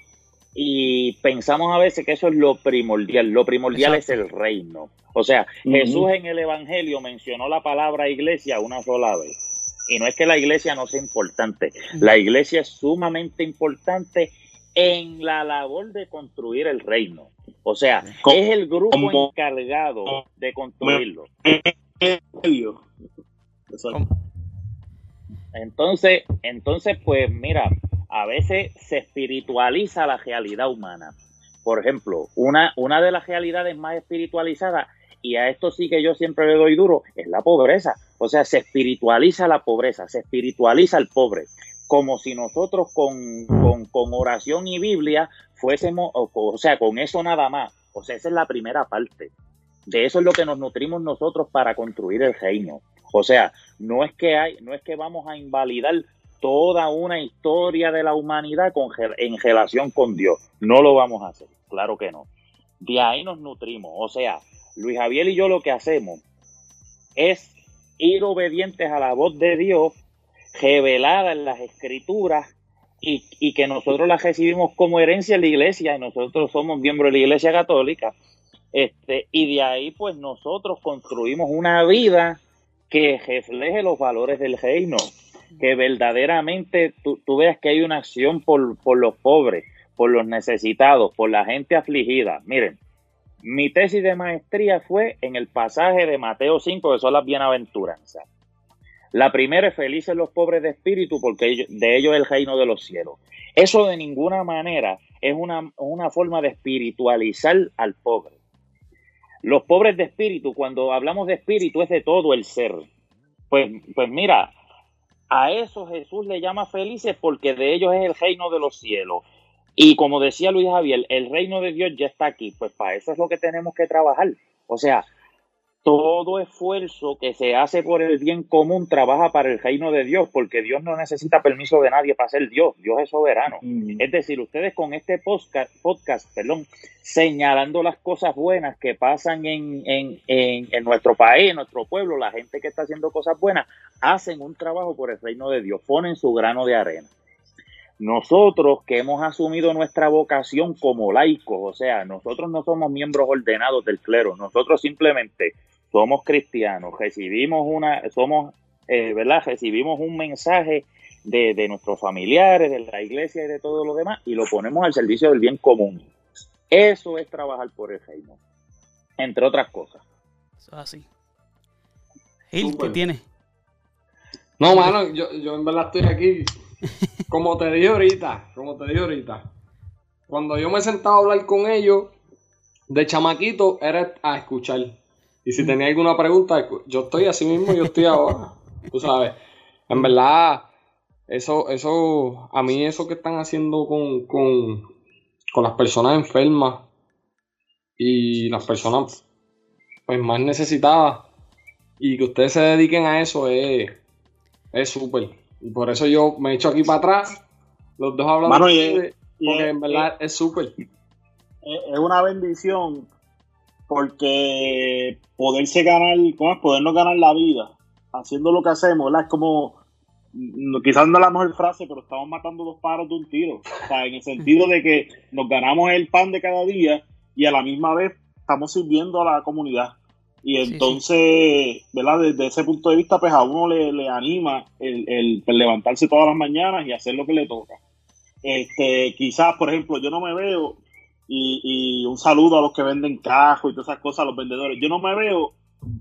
[SPEAKER 3] y pensamos a veces que eso es lo primordial. Lo primordial es el reino. O sea, Jesús en el Evangelio mencionó la palabra iglesia una sola vez y no es que la iglesia no sea importante, la iglesia es sumamente importante en la labor de construir el reino. O sea, es el grupo encargado de construirlo. Entonces, entonces, pues mira, a veces se espiritualiza la realidad humana. Por ejemplo, una, una de las realidades más espiritualizadas, y a esto sí que yo siempre le doy duro, es la pobreza. O sea, se espiritualiza la pobreza, se espiritualiza el pobre, como si nosotros con, oración y Biblia fuésemos, o, sea, con eso nada más. O sea, esa es la primera parte. De eso es lo que nos nutrimos nosotros para construir el reino. O sea, no es que hay, no es que vamos a invalidar toda una historia de la humanidad con, en relación con Dios. No lo vamos a hacer, claro que no. De ahí nos nutrimos. O sea, Luis Javier y yo lo que hacemos es ir obedientes a la voz de Dios revelada en las escrituras y, que nosotros la recibimos como herencia en la iglesia y nosotros somos miembros de la iglesia católica. Este, y de ahí pues nosotros construimos una vida que refleje los valores del reino, que verdaderamente tú, veas que hay una acción por, por los pobres, por los necesitados, por la gente afligida. Miren, Mi tesis de maestría fue en el pasaje de Mateo 5, que son las bienaventuranzas. La primera es felices los pobres de espíritu, porque de ellos es el reino de los cielos. Eso de ninguna manera es una, una forma de espiritualizar al pobre. Los pobres de espíritu, cuando hablamos de espíritu, es de todo el ser. Pues, pues mira, a eso Jesús le llama felices porque de ellos es el reino de los cielos. Y como decía Luis Javier, el reino de Dios ya está aquí. Pues para eso es lo que tenemos que trabajar. O sea, todo esfuerzo que se hace por el bien común trabaja para el reino de Dios, porque Dios no necesita permiso de nadie para ser Dios, Dios es soberano.
[SPEAKER 4] Mm.
[SPEAKER 3] Es decir, ustedes con este podcast, podcast perdón, señalando las cosas buenas que pasan en, en, en, en nuestro país, en nuestro pueblo, la gente que está haciendo cosas buenas, hacen un trabajo por el reino de Dios, ponen su grano de arena. Nosotros que hemos asumido nuestra vocación como laicos, o sea, nosotros no somos miembros ordenados del clero, nosotros simplemente somos cristianos, recibimos una, somos, eh, ¿verdad? Recibimos un mensaje de, de, nuestros familiares, de la iglesia y de todo lo demás, y lo ponemos al servicio del bien común. Eso es trabajar por el reino, entre otras cosas.
[SPEAKER 5] Eso es así. Gil, ¿qué tiene?
[SPEAKER 1] No, mano, yo, yo en verdad estoy aquí. Como te dije ahorita, como te dije ahorita. Cuando yo me he sentado a hablar con ellos, de chamaquito, era a escuchar. Y si tenía alguna pregunta, yo estoy así mismo, yo estoy ahora. Tú sabes. En verdad, eso, eso, a mí eso que están haciendo con, con, con las personas enfermas y las personas pues más necesitadas y que ustedes se dediquen a eso es es súper. Y por eso yo me echo aquí para atrás, los dos hablando
[SPEAKER 4] Mano, y-
[SPEAKER 1] porque
[SPEAKER 4] es-
[SPEAKER 1] en verdad es súper.
[SPEAKER 4] es una bendición porque poderse ganar, ¿cómo es? Podernos ganar la vida haciendo lo que hacemos, ¿verdad? Es como, no- quizás no es la mejor frase, pero estamos matando dos pájaros de un tiro. O sea, en el sentido de que nos ganamos el pan de cada día y a la misma vez estamos sirviendo a la comunidad. Y
[SPEAKER 5] Sí,
[SPEAKER 4] entonces, ¿verdad? Desde ese punto de vista, pues a uno le, le anima el, el, pues, levantarse todas las mañanas y hacer lo que le toca. Este, quizás, por ejemplo, yo no me veo, y, y un saludo a los que venden cajos y todas esas cosas, a los vendedores, yo no me veo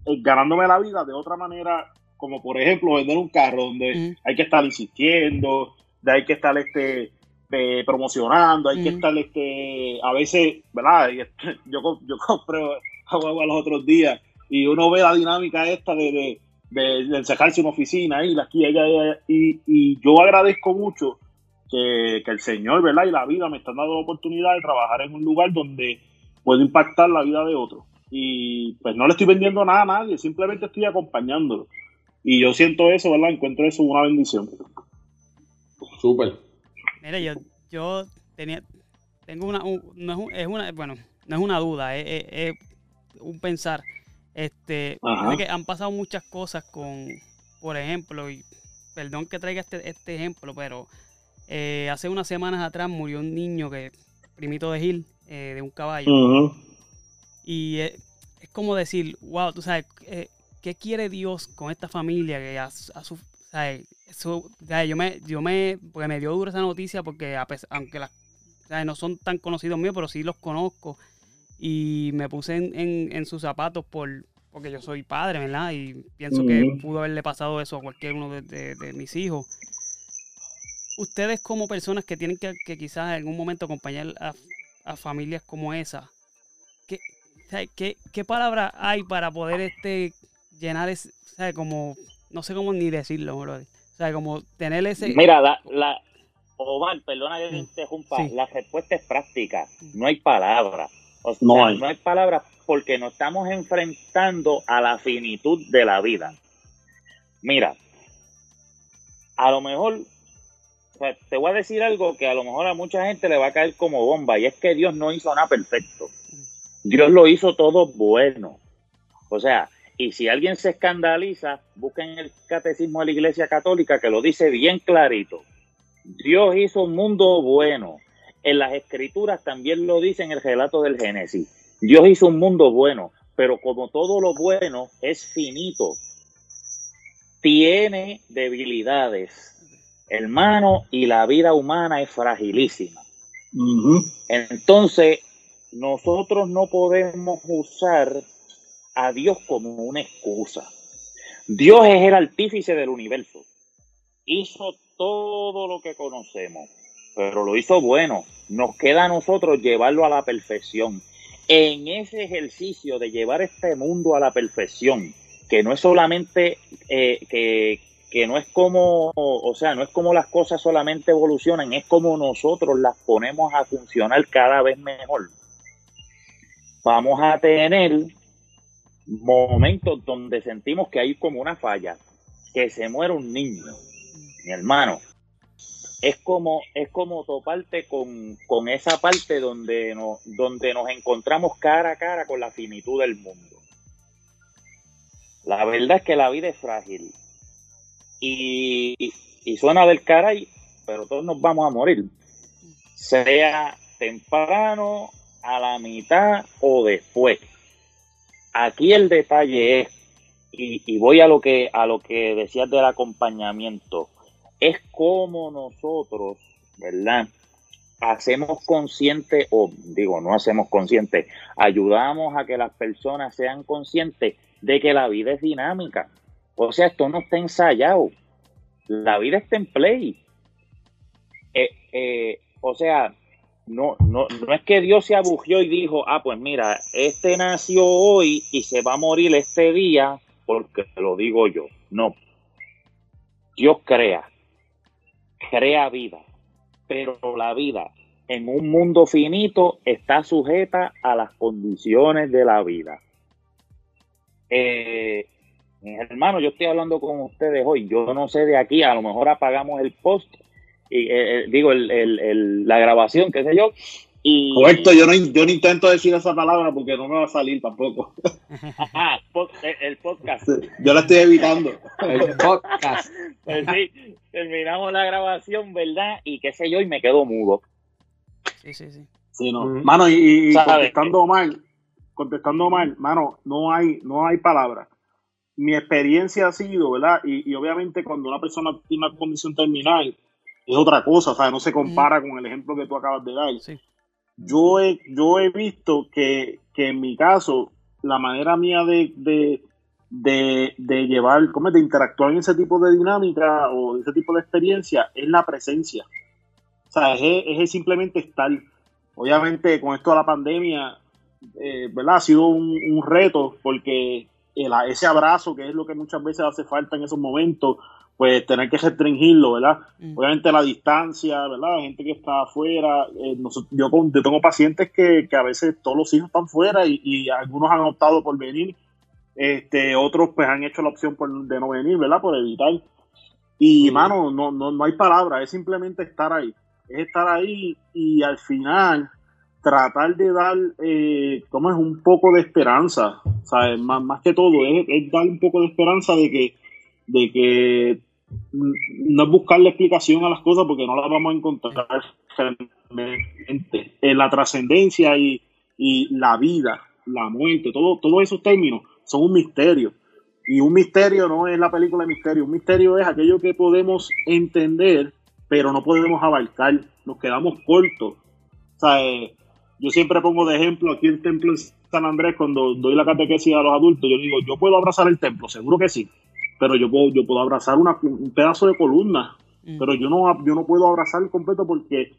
[SPEAKER 4] eh, ganándome la vida de otra manera, como por ejemplo vender un carro donde
[SPEAKER 5] Ujú.
[SPEAKER 4] hay que estar insistiendo, de hay que estar este eh, promocionando, hay que
[SPEAKER 5] Ujú.
[SPEAKER 4] estar este a veces, ¿verdad? Este, Yo, yo compré agua los otros días y uno ve la dinámica esta de, de, de, de encerrarse en una oficina ahí, aquí, allá, allá, y, y yo agradezco mucho que, que el Señor, ¿verdad? Y la vida me están dando la oportunidad de trabajar en un lugar donde puedo impactar la vida de otro. Y pues no le estoy vendiendo nada a nadie, simplemente estoy acompañándolo. Y yo siento eso, ¿verdad? Encuentro eso una bendición.
[SPEAKER 1] Súper.
[SPEAKER 5] Mira, yo, yo tenía, tengo una, un- no es, un- es una, bueno, no es una duda, es, es- es un pensar. Este, que han pasado muchas cosas con, por ejemplo, y perdón que traiga este, este ejemplo, pero eh, hace unas semanas atrás murió un niño que, primito de Gil, eh, de un caballo. Y es, es como decir, wow, tú sabes, eh, ¿qué quiere Dios con esta familia que a, su- a su, sabes, eso, sabes, yo me, yo me, porque me dio duro esa noticia porque a pesar- aunque las, sabes, no son tan conocidos míos, pero sí los conozco y me puse en, en, en sus zapatos por, porque yo soy padre, ¿verdad? Y pienso que pudo haberle pasado eso a cualquier uno de, de- de mis hijos. Ustedes como personas que tienen que, que quizás en algún momento acompañar a, a familias como esa, ¿qué, qué, qué palabra hay para poder este llenar ese, sabe, como, no sé cómo ni decirlo, brother. O sea, como tener ese...
[SPEAKER 3] Mira, la, la, Omar, perdona que te interrumpa,
[SPEAKER 5] sí.
[SPEAKER 3] la respuesta es práctica, no hay palabras. O sea,
[SPEAKER 4] No
[SPEAKER 3] no
[SPEAKER 4] hay.
[SPEAKER 3] hay. palabras porque nos estamos enfrentando a la finitud de la vida. Mira, a lo mejor, o sea, te voy a decir algo que a lo mejor a mucha gente le va a caer como bomba, y es que Dios no hizo nada perfecto. Dios lo hizo todo bueno. O sea, y si alguien se escandaliza, busquen el catecismo de la Iglesia Católica que lo dice bien clarito. Dios hizo un mundo bueno. En las escrituras también lo dice en el relato del Génesis. Dios hizo un mundo bueno, pero como todo lo bueno es finito, tiene debilidades, hermano, y la vida humana es fragilísima. Entonces, nosotros no podemos usar a Dios como una excusa. Dios es el artífice del universo. Hizo todo lo que conocemos, pero lo hizo bueno. Nos queda a nosotros llevarlo a la perfección. En ese ejercicio de llevar este mundo a la perfección, que no es solamente eh, que, que no es como, o sea, no es como las cosas solamente evolucionan, es como nosotros las ponemos a funcionar cada vez mejor. Vamos a tener momentos donde sentimos que hay como una falla, que se muere un niño, mi hermano. Es como, es como toparte con, con esa parte donde, no, donde nos encontramos cara a cara con la finitud del mundo. La verdad es que la vida es frágil. Y, y suena del caray, pero todos nos vamos a morir. Sea temprano, a la mitad o después. Aquí el detalle es, y, voy a lo que a lo que decías del acompañamiento, es como nosotros, ¿verdad? Hacemos consciente, o digo, no hacemos consciente, ayudamos a que las personas sean conscientes de que la vida es dinámica. O sea, esto no está ensayado. La vida está en play. Eh, eh, o sea, no, no, no es que Dios se abugió y dijo, ah, pues mira, este nació hoy y se va a morir este día porque lo digo yo. No. Dios crea, crea vida, pero la vida en un mundo finito está sujeta a las condiciones de la vida. Eh, mis hermanos, yo estoy hablando con ustedes hoy, yo no sé de aquí, a lo mejor apagamos el post y, eh, eh, digo, el, la grabación, qué sé yo. Y,
[SPEAKER 4] Correcto, yo no, yo no intento decir esa palabra porque no me va a salir tampoco.
[SPEAKER 3] Ah, el, podcast.
[SPEAKER 4] Yo la estoy evitando.
[SPEAKER 1] El podcast.
[SPEAKER 3] Pues sí, terminamos la grabación, ¿verdad? Y qué sé yo, y me quedo mudo.
[SPEAKER 5] Sí, sí, sí.
[SPEAKER 4] Sí, no. Mano, y, y contestando mal, contestando mal, mano, no hay, no hay palabras. Mi experiencia ha sido, ¿verdad? Y, y obviamente cuando una persona tiene una condición terminal, es otra cosa, o sea, no se compara con el ejemplo que tú acabas de dar. Yo, he, yo he visto que, en mi caso, la manera mía de, de, de, llevar, ¿cómo es? de interactuar en ese tipo de dinámica o ese tipo de experiencia es la presencia. O sea, es, simplemente estar. Obviamente, con esto de la pandemia, eh, ¿verdad? Ha sido un, un reto porque ese abrazo, que es lo que muchas veces hace falta en esos momentos, pues tener que restringirlo, ¿verdad? Mm. Obviamente la distancia, ¿verdad? La gente que está afuera, eh, yo, tengo pacientes que, a veces todos los hijos están fuera y, algunos han optado por venir, este, otros pues han hecho la opción de no venir, ¿verdad? Por evitar. Y, mano, no, no, no hay palabra, es simplemente estar ahí. Es estar ahí y al final tratar de dar, eh, como es? Un poco de esperanza, ¿sabes? Más, más que todo, es, es dar un poco de esperanza de que de que no es buscarle explicación a las cosas porque no las vamos a encontrar en la trascendencia y, la vida, la muerte, todo, todos esos términos son un misterio. Y un misterio no es la película de misterio, un misterio es aquello que podemos entender, pero no podemos abarcar, nos quedamos cortos. O sea, eh, yo siempre pongo de ejemplo aquí el templo de San Andrés cuando doy la catequesis a los adultos, yo digo, yo puedo abrazar el templo, seguro que sí, pero yo puedo, yo puedo abrazar una, un pedazo de columna, mm. pero yo no, yo no puedo abrazar el completo porque,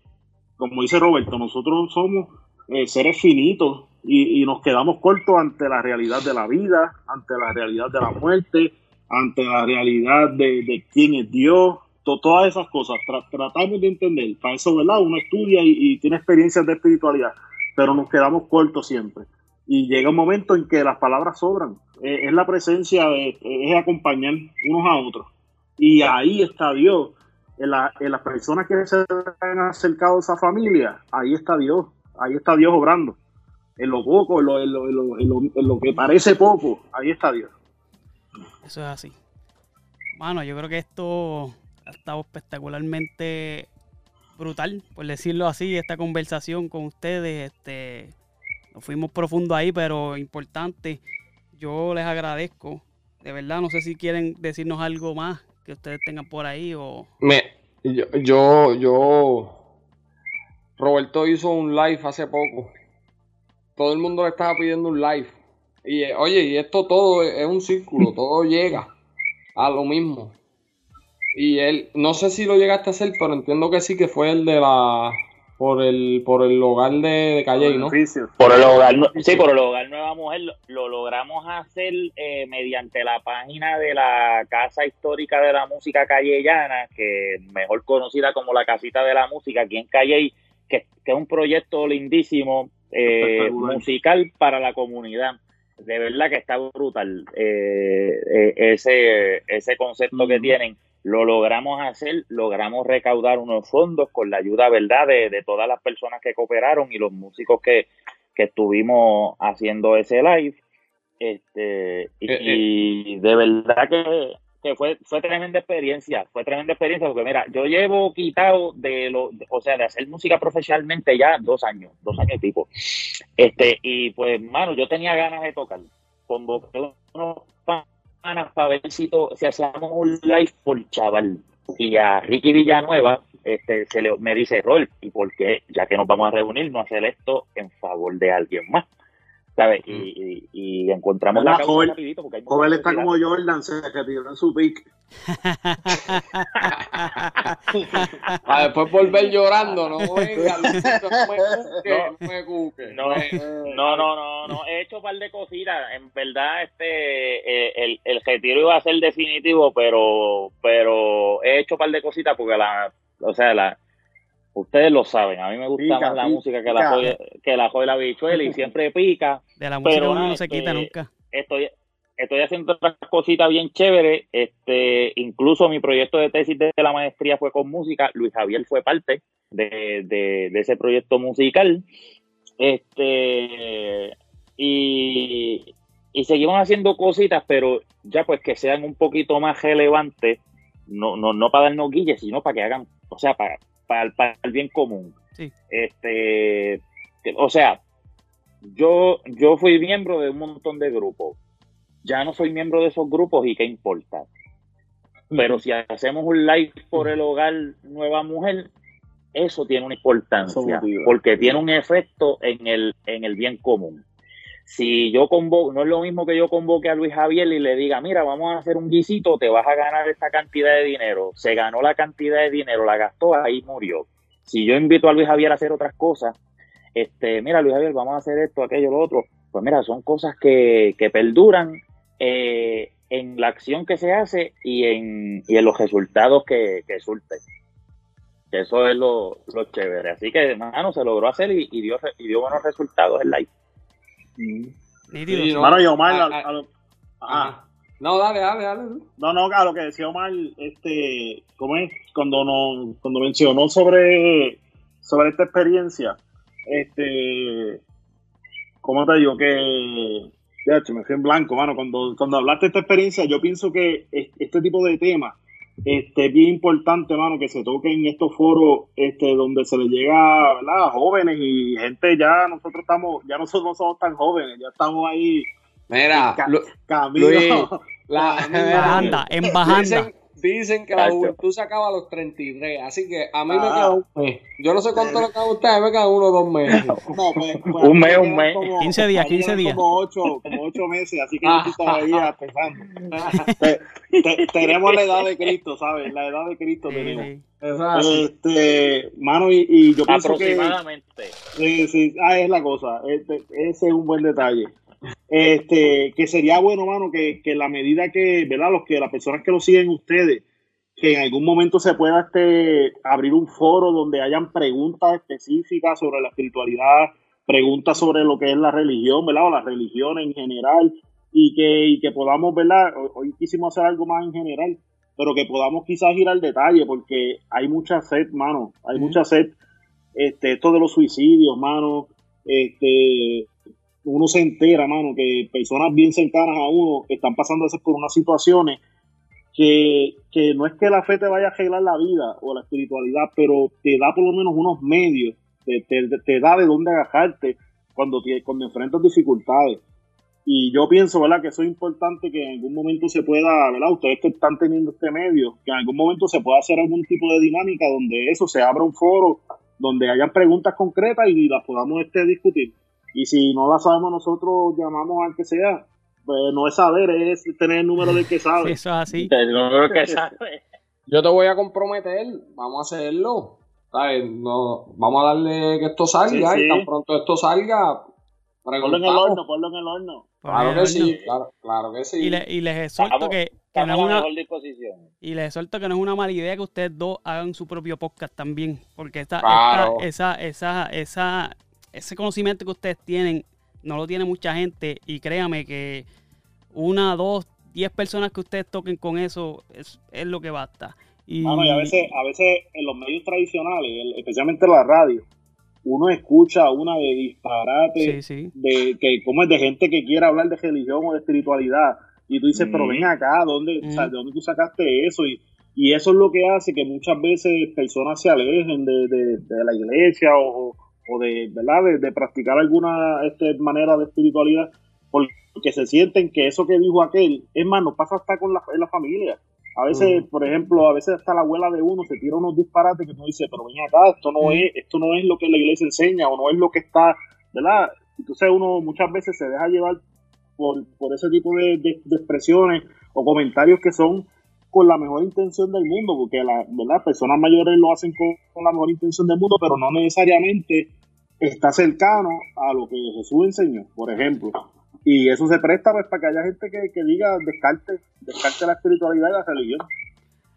[SPEAKER 4] como dice Roberto, nosotros somos eh, seres finitos y, nos quedamos cortos ante la realidad de la vida, ante la realidad de la muerte, ante la realidad de, quién es Dios, todas esas cosas. tratamos de entender, para eso, ¿verdad? Uno estudia y tiene experiencias de espiritualidad, pero nos quedamos cortos siempre y llega un momento en que las palabras sobran. es la presencia, de, es acompañar unos a otros. Y ahí está Dios. En, las personas que se han acercado a esa familia, ahí está Dios. Ahí está Dios obrando. En lo poco, en lo, en lo, que parece poco, ahí está Dios.
[SPEAKER 5] Eso es así. Mano, yo creo que esto ha estado espectacularmente brutal, por decirlo así, esta conversación con ustedes. Este, nos fuimos profundo ahí, pero importante. Yo les agradezco. De verdad, no sé si quieren decirnos algo más que ustedes tengan por ahí o...
[SPEAKER 1] Me, yo, yo, Roberto hizo un live hace poco todo el mundo le estaba pidiendo un live. Y eh, oye, y esto todo es, es un círculo, todo llega a lo mismo. Y él, no sé si lo llegaste a hacer, pero entiendo que sí que fue el de la por el por el hogar de, de Calle, ¿no?
[SPEAKER 3] Por el hogar, sí, por el hogar Nueva Mujer lo, lo logramos hacer eh, mediante la página de la Casa Histórica de la Música Callellana, que mejor conocida como la Casita de la Música aquí en Calle, que, que es un proyecto lindísimo eh, musical para la comunidad. De verdad que está brutal eh, eh, ese, ese concepto que tienen lo logramos hacer, logramos recaudar unos fondos con la ayuda, ¿verdad?, de, de todas las personas que cooperaron y los músicos que, que estuvimos haciendo ese live. Este, y,
[SPEAKER 1] Eh,
[SPEAKER 3] y de verdad que, que fue, fue tremenda experiencia, fue tremenda experiencia, porque mira, yo llevo quitado de lo, de- o sea, de hacer música profesionalmente ya dos años, dos años pico. Este, y pues, mano, yo tenía ganas de tocar. Convoqué unos panas para si, to- un live por chaval. Y a Ricky Villanueva este, se le, me dice, Rol, ¿y por qué? Ya que nos vamos a reunir, no hacer esto en favor de alguien más. ¿Sabes? Y, y, y encontramos la
[SPEAKER 4] ¿Verdad,
[SPEAKER 3] causa
[SPEAKER 4] Joel?
[SPEAKER 3] rapidito. Porque hay
[SPEAKER 4] Joel está como Jordan, se retiró en su pick.
[SPEAKER 1] Para después volver llorando, no venga, no me cuque,
[SPEAKER 3] No.
[SPEAKER 1] no me cuque.
[SPEAKER 3] No, no, no, no, no, he hecho un par de cositas. En verdad, este, eh, el, el retiro iba a ser definitivo, pero, pero he hecho un par de cositas porque la, o sea, la, ustedes lo saben, a mí me gusta
[SPEAKER 4] Pica,
[SPEAKER 3] más la
[SPEAKER 4] pica.
[SPEAKER 3] música que la joya, que la joya y la bichuela y siempre pica.
[SPEAKER 5] De la música
[SPEAKER 3] Pero,
[SPEAKER 5] uno no se quita
[SPEAKER 3] este,
[SPEAKER 5] nunca.
[SPEAKER 3] Estoy, estoy haciendo otras cositas bien chéveres. Este, incluso mi proyecto de tesis de la maestría fue con música. Luis Javier fue parte de, de, de ese proyecto musical. Este, y, y seguimos haciendo cositas, pero ya pues que sean un poquito más relevantes, no, no, no para darnos guilles, sino para que hagan, o sea, para, para, para el bien común.
[SPEAKER 5] Sí.
[SPEAKER 3] Este, o sea, yo, yo fui miembro de un montón de grupos. Ya no soy miembro de esos grupos y qué importa. Pero si hacemos un live por el hogar Nueva Mujer, eso tiene una importancia, porque tiene un efecto en el, en el bien común. Si yo convoco, no es lo mismo que yo convoque a Luis Javier y le diga, mira, vamos a hacer un guisito, te vas a ganar esta cantidad de dinero. Se ganó la cantidad de dinero, la gastó, ahí murió. Si yo invito a Luis Javier a hacer otras cosas, este, mira, Luis Javier, vamos a hacer esto, aquello, lo otro. Pues mira, son cosas que, que perduran eh, en la acción que se hace y en, y en los resultados que, que surten. Eso es lo, lo chévere. Así que, hermano, se logró hacer y, y dio, y dio buenos resultados en live.
[SPEAKER 1] Sí, no.
[SPEAKER 4] Mano, y Omar, a- a lo-
[SPEAKER 1] Ajá.
[SPEAKER 4] ajá.
[SPEAKER 1] No, dale, dale, dale.
[SPEAKER 4] No, no, a lo que decía Omar, este, ¿cómo es? Cuando nos, cuando mencionó sobre, sobre esta experiencia, este, ¿cómo te digo? Que, ya, me fui en blanco, mano. Cuando, cuando hablaste de esta experiencia, yo pienso que es- este tipo de temas, este, es bien importante, mano, que se toque en estos foros, este, donde se le llega, ¿verdad? A jóvenes y gente ya, nosotros estamos, ya nosotros no somos tan jóvenes, ya estamos ahí,
[SPEAKER 1] Mira,
[SPEAKER 4] Ca-.
[SPEAKER 1] Luis, la,
[SPEAKER 5] Bajanda, en bajanda.
[SPEAKER 1] Dicen, dicen que la juventud se acaba a los 33, así que a mí me
[SPEAKER 4] Ah.
[SPEAKER 1] queda un mes. Yo no sé cuánto le queda a ustedes, me queda uno o dos meses.
[SPEAKER 4] No, pues, pues,
[SPEAKER 3] Un mes,
[SPEAKER 4] a mí
[SPEAKER 3] un
[SPEAKER 4] me
[SPEAKER 3] mes.
[SPEAKER 4] como-
[SPEAKER 5] 15 días,
[SPEAKER 4] a mí me
[SPEAKER 5] 15
[SPEAKER 4] quedan
[SPEAKER 5] días.
[SPEAKER 4] Como 8, como ocho meses, así que
[SPEAKER 1] Ah.
[SPEAKER 4] yo estoy todavía pensando. Te- te- tenemos la edad de Cristo, ¿sabes? La edad de Cristo
[SPEAKER 5] Sí,
[SPEAKER 4] tenemos.
[SPEAKER 5] sí.
[SPEAKER 4] Este, mano, y, y yo pienso que...
[SPEAKER 3] Aproximadamente.
[SPEAKER 4] Sí, sí, ah, es la cosa. Este, ese es un buen detalle. Este, que sería bueno, mano, que, que la medida que, ¿verdad? Los que, las personas que lo siguen ustedes, que en algún momento se pueda este, abrir un foro donde hayan preguntas específicas sobre la espiritualidad, preguntas sobre lo que es la religión, ¿verdad? O la religión en general, y que, y que podamos, ¿verdad? Hoy, quisimos hacer algo más en general, pero que podamos quizás ir al detalle, porque hay mucha sed, mano, hay mucha sed este, esto de los suicidios, mano, este, uno se entera, mano, que personas bien cercanas a uno están pasando a veces por unas situaciones que, que no es que la fe te vaya a arreglar la vida o la espiritualidad, pero te da por lo menos unos medios, te, te, te da de dónde agajarte cuando, tie- cuando enfrentas dificultades. Y yo pienso, ¿verdad?, que eso es importante que en algún momento se pueda, ¿verdad?, ustedes que están teniendo este medio, que en algún momento se pueda hacer algún tipo de dinámica donde eso se abra un foro, donde hayan preguntas concretas y las podamos este, discutir. Y si no la sabemos nosotros, llamamos al que sea. Pues no es saber, es tener el número del que sabe.
[SPEAKER 5] Eso es así.
[SPEAKER 3] El número que sabe.
[SPEAKER 1] Yo te voy a comprometer, vamos a hacerlo. ¿sabes? No, vamos a darle que esto salga
[SPEAKER 4] Sí, sí.
[SPEAKER 1] y tan pronto esto salga,
[SPEAKER 4] Ponlo en el horno, ponlo en el horno.
[SPEAKER 1] Claro que sí, claro, claro que sí.
[SPEAKER 5] Y, le- y les exhorto que, que
[SPEAKER 3] Estamos
[SPEAKER 5] no
[SPEAKER 3] a
[SPEAKER 5] es
[SPEAKER 3] la
[SPEAKER 5] una,
[SPEAKER 3] mejor disposición.
[SPEAKER 5] y les exhorto que no es una mala idea que ustedes dos hagan su propio podcast también, porque esta,
[SPEAKER 1] Claro.
[SPEAKER 5] esta- esa, esa, esa, ese conocimiento que ustedes tienen no lo tiene mucha gente y créame que una, dos, diez personas que ustedes toquen con eso es, es lo que basta. Y,
[SPEAKER 4] a veces, a veces en los medios tradicionales, especialmente en la radio, uno escucha una de disparate
[SPEAKER 5] sí, sí.
[SPEAKER 4] de que como es de gente que quiere hablar de religión o de espiritualidad y tú dices, pero
[SPEAKER 3] Mm.
[SPEAKER 4] ven acá, ¿dónde, o sea,
[SPEAKER 5] Mm.
[SPEAKER 4] ¿de dónde tú sacaste eso? Y, y eso es lo que hace que muchas veces personas se alejen de, de- de la iglesia o, o de, ¿verdad? De, de practicar alguna este, manera de espiritualidad porque se sienten que eso que dijo aquel, es más, nos pasa hasta con la, en la familia. A veces, por ejemplo, a veces hasta la abuela de uno se tira unos disparates que uno dice, pero ven acá, esto no es, esto no es lo que la iglesia enseña o no es lo que está, ¿verdad? Entonces uno muchas veces se deja llevar por, por ese tipo de, de- de expresiones o comentarios que son con la mejor intención del mundo, porque la, ¿verdad? personas mayores lo hacen con, con la mejor intención del mundo, pero no necesariamente está cercano a lo que Jesús enseñó, por ejemplo. Y eso se presta pues, para que haya gente que, que diga descarte, descarte la espiritualidad y la religión.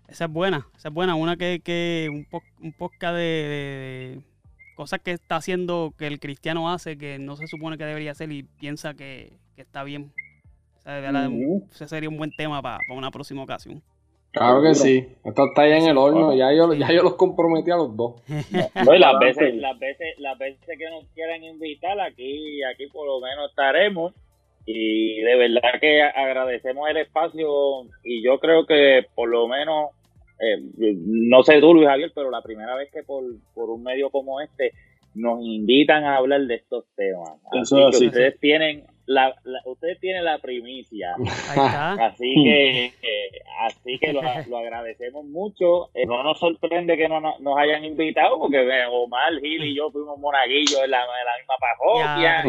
[SPEAKER 5] Esa es buena, esa es buena. Una que, que un, po- un podcast de, cosas que está haciendo que el cristiano hace que no se supone que debería hacer y piensa que, que está bien. O sea, de ese sería un buen tema para una próxima ocasión.
[SPEAKER 1] Claro que sí. Esto está ya en el horno. Ya yo, ya yo los comprometí a los dos.
[SPEAKER 3] No, y las veces, las veces, las veces que nos quieran invitar aquí, aquí por lo menos estaremos. Y de verdad que agradecemos el espacio y yo creo que por lo menos, eh, no sé tú Luis Javier, pero la primera vez que por, por un medio como este nos invitan a hablar de estos temas.
[SPEAKER 4] Eso
[SPEAKER 3] Así
[SPEAKER 4] es
[SPEAKER 3] que
[SPEAKER 4] así.
[SPEAKER 3] ustedes tienen la, la- ustedes tienen la primicia.
[SPEAKER 5] Ahí está.
[SPEAKER 3] Así que, que- así que lo, lo agradecemos mucho. Eh, no nos sorprende que no nos, nos hayan invitado, porque eh, Omar, Gil y yo fuimos monaguillos en la, en la misma parroquia,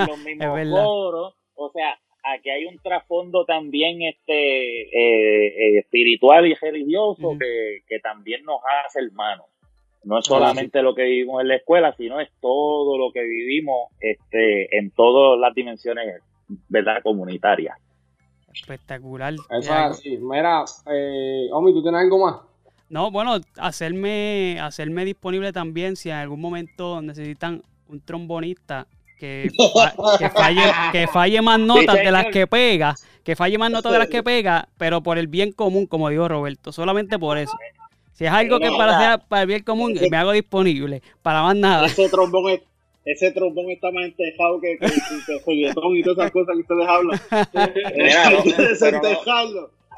[SPEAKER 3] en los mismos coros. O sea, aquí hay un trasfondo también este eh, eh, espiritual y religioso que, que también nos hace hermanos. No es solamente lo que vivimos en la escuela, sino es todo lo que vivimos este, en todas las dimensiones, ¿verdad? Comunitarias.
[SPEAKER 5] Espectacular.
[SPEAKER 1] Eso es así. Mira, eh, Omi, ¿tú tienes algo más?
[SPEAKER 5] No, bueno, hacerme, hacerme disponible también si en algún momento necesitan un trombonista que, que falle, que falle más notas de las que pega, que falle más notas de las que pega, pero por el bien común, como dijo Roberto, solamente por eso. Si es algo que para hacer para el bien común, me hago disponible, para más nada.
[SPEAKER 4] Ese trombón es- ese trombón está más entejado que, que, que, reggaetón y todas esas cosas que ustedes hablan.
[SPEAKER 3] Mira,
[SPEAKER 4] Hay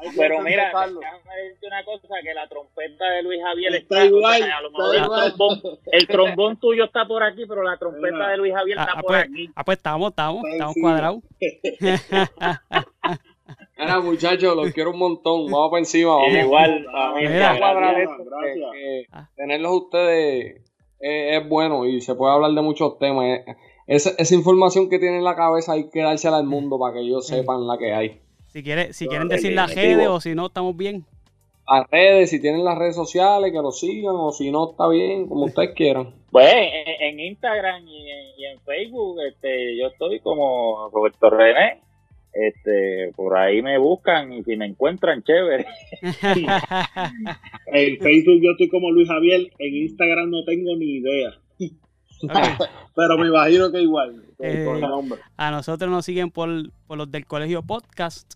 [SPEAKER 3] no,
[SPEAKER 4] que
[SPEAKER 3] pero mira, déjame decirte una cosa, que la trompeta de Luis Javier
[SPEAKER 4] Está
[SPEAKER 3] está,
[SPEAKER 4] igual,
[SPEAKER 3] o sea, a lo
[SPEAKER 4] está
[SPEAKER 3] mejor el
[SPEAKER 4] igual.
[SPEAKER 3] trombón, el trombón tuyo está por aquí, pero la trompeta de Luis Javier
[SPEAKER 5] Ah,
[SPEAKER 3] está
[SPEAKER 5] ah,
[SPEAKER 3] por
[SPEAKER 5] pues,
[SPEAKER 3] aquí.
[SPEAKER 5] ah, pues estamos, estamos, estamos cuadrados.
[SPEAKER 1] Mira, muchachos, los quiero un montón. Vamos para encima. Vamos.
[SPEAKER 3] Igual,
[SPEAKER 5] mira.
[SPEAKER 1] A cuadrar
[SPEAKER 3] gracias.
[SPEAKER 1] esto,
[SPEAKER 4] Gracias.
[SPEAKER 1] que- que
[SPEAKER 5] Ah.
[SPEAKER 1] tenerlos ustedes eh, es bueno y se puede hablar de muchos temas. Eh, Esa, esa información que tienen en la cabeza hay que dársela al mundo para que ellos
[SPEAKER 5] Sí.
[SPEAKER 1] sepan la que hay.
[SPEAKER 5] Si, quiere, si quieren decir las redes o si no, estamos bien.
[SPEAKER 1] Las redes, si tienen las redes sociales, que lo sigan o si no, está bien, como ustedes quieran.
[SPEAKER 3] Pues en, en Instagram y en, y en Facebook, este, yo estoy como Roberto René. Este, por ahí me buscan y si me encuentran, chévere.
[SPEAKER 4] En Facebook yo estoy como Luis Javier, en Instagram no tengo ni idea. Pero me imagino que igual,
[SPEAKER 5] Eh. A nosotros nos siguen por, por los del colegio podcast.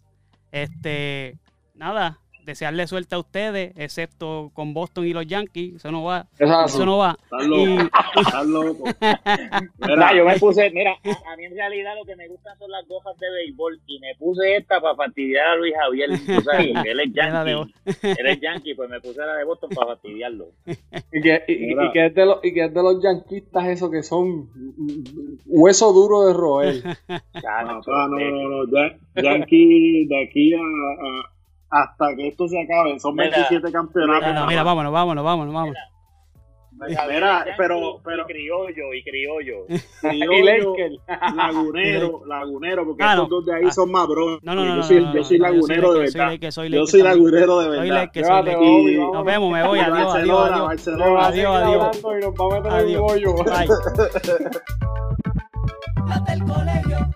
[SPEAKER 5] Este, nada, desearle suerte a ustedes, excepto con Boston y los Yankees. Eso no va.
[SPEAKER 1] Eso.
[SPEAKER 5] Eso no va.
[SPEAKER 4] Estás
[SPEAKER 5] Y,
[SPEAKER 4] loco, estás loco. Mira,
[SPEAKER 3] yo me puse, mira, a, a mí en realidad lo que me gustan son las gojas de béisbol y me puse esta para fastidiar a Luis Javier. Tú sabes, él es yankee. Él es yankee, pues me puse la de Boston para fastidiarlo.
[SPEAKER 1] Y que, y- y- y que es de los, y que es de los yanquistas esos que son hueso duro de roer.
[SPEAKER 3] Chacho,
[SPEAKER 4] papá, no,
[SPEAKER 3] eh,
[SPEAKER 4] no, no, ya- Yankee de aquí a, a- hasta que esto se acabe, son
[SPEAKER 3] Mira.
[SPEAKER 4] 27 campeonatos.
[SPEAKER 5] no, mira, vámonos, vámonos, vámonos, vámonos.
[SPEAKER 4] Mira, pero, pero
[SPEAKER 3] Y criollo, y criollo.
[SPEAKER 4] lagunero, lagunero, porque
[SPEAKER 5] Ah,
[SPEAKER 4] estos dos de ahí
[SPEAKER 5] Ah.
[SPEAKER 4] son más bros.
[SPEAKER 5] No, no, no.
[SPEAKER 4] yo soy,
[SPEAKER 5] no, no,
[SPEAKER 4] yo soy lagunero de verdad. Yo soy lagunero de
[SPEAKER 5] Soy
[SPEAKER 4] verdad.
[SPEAKER 5] Nos vemos, me voy. Adiós, adiós, adiós. Adiós, adiós.
[SPEAKER 1] y nos va a meter en el
[SPEAKER 5] Adiós.
[SPEAKER 1] bollo.
[SPEAKER 5] Bye.
[SPEAKER 2] Colegio.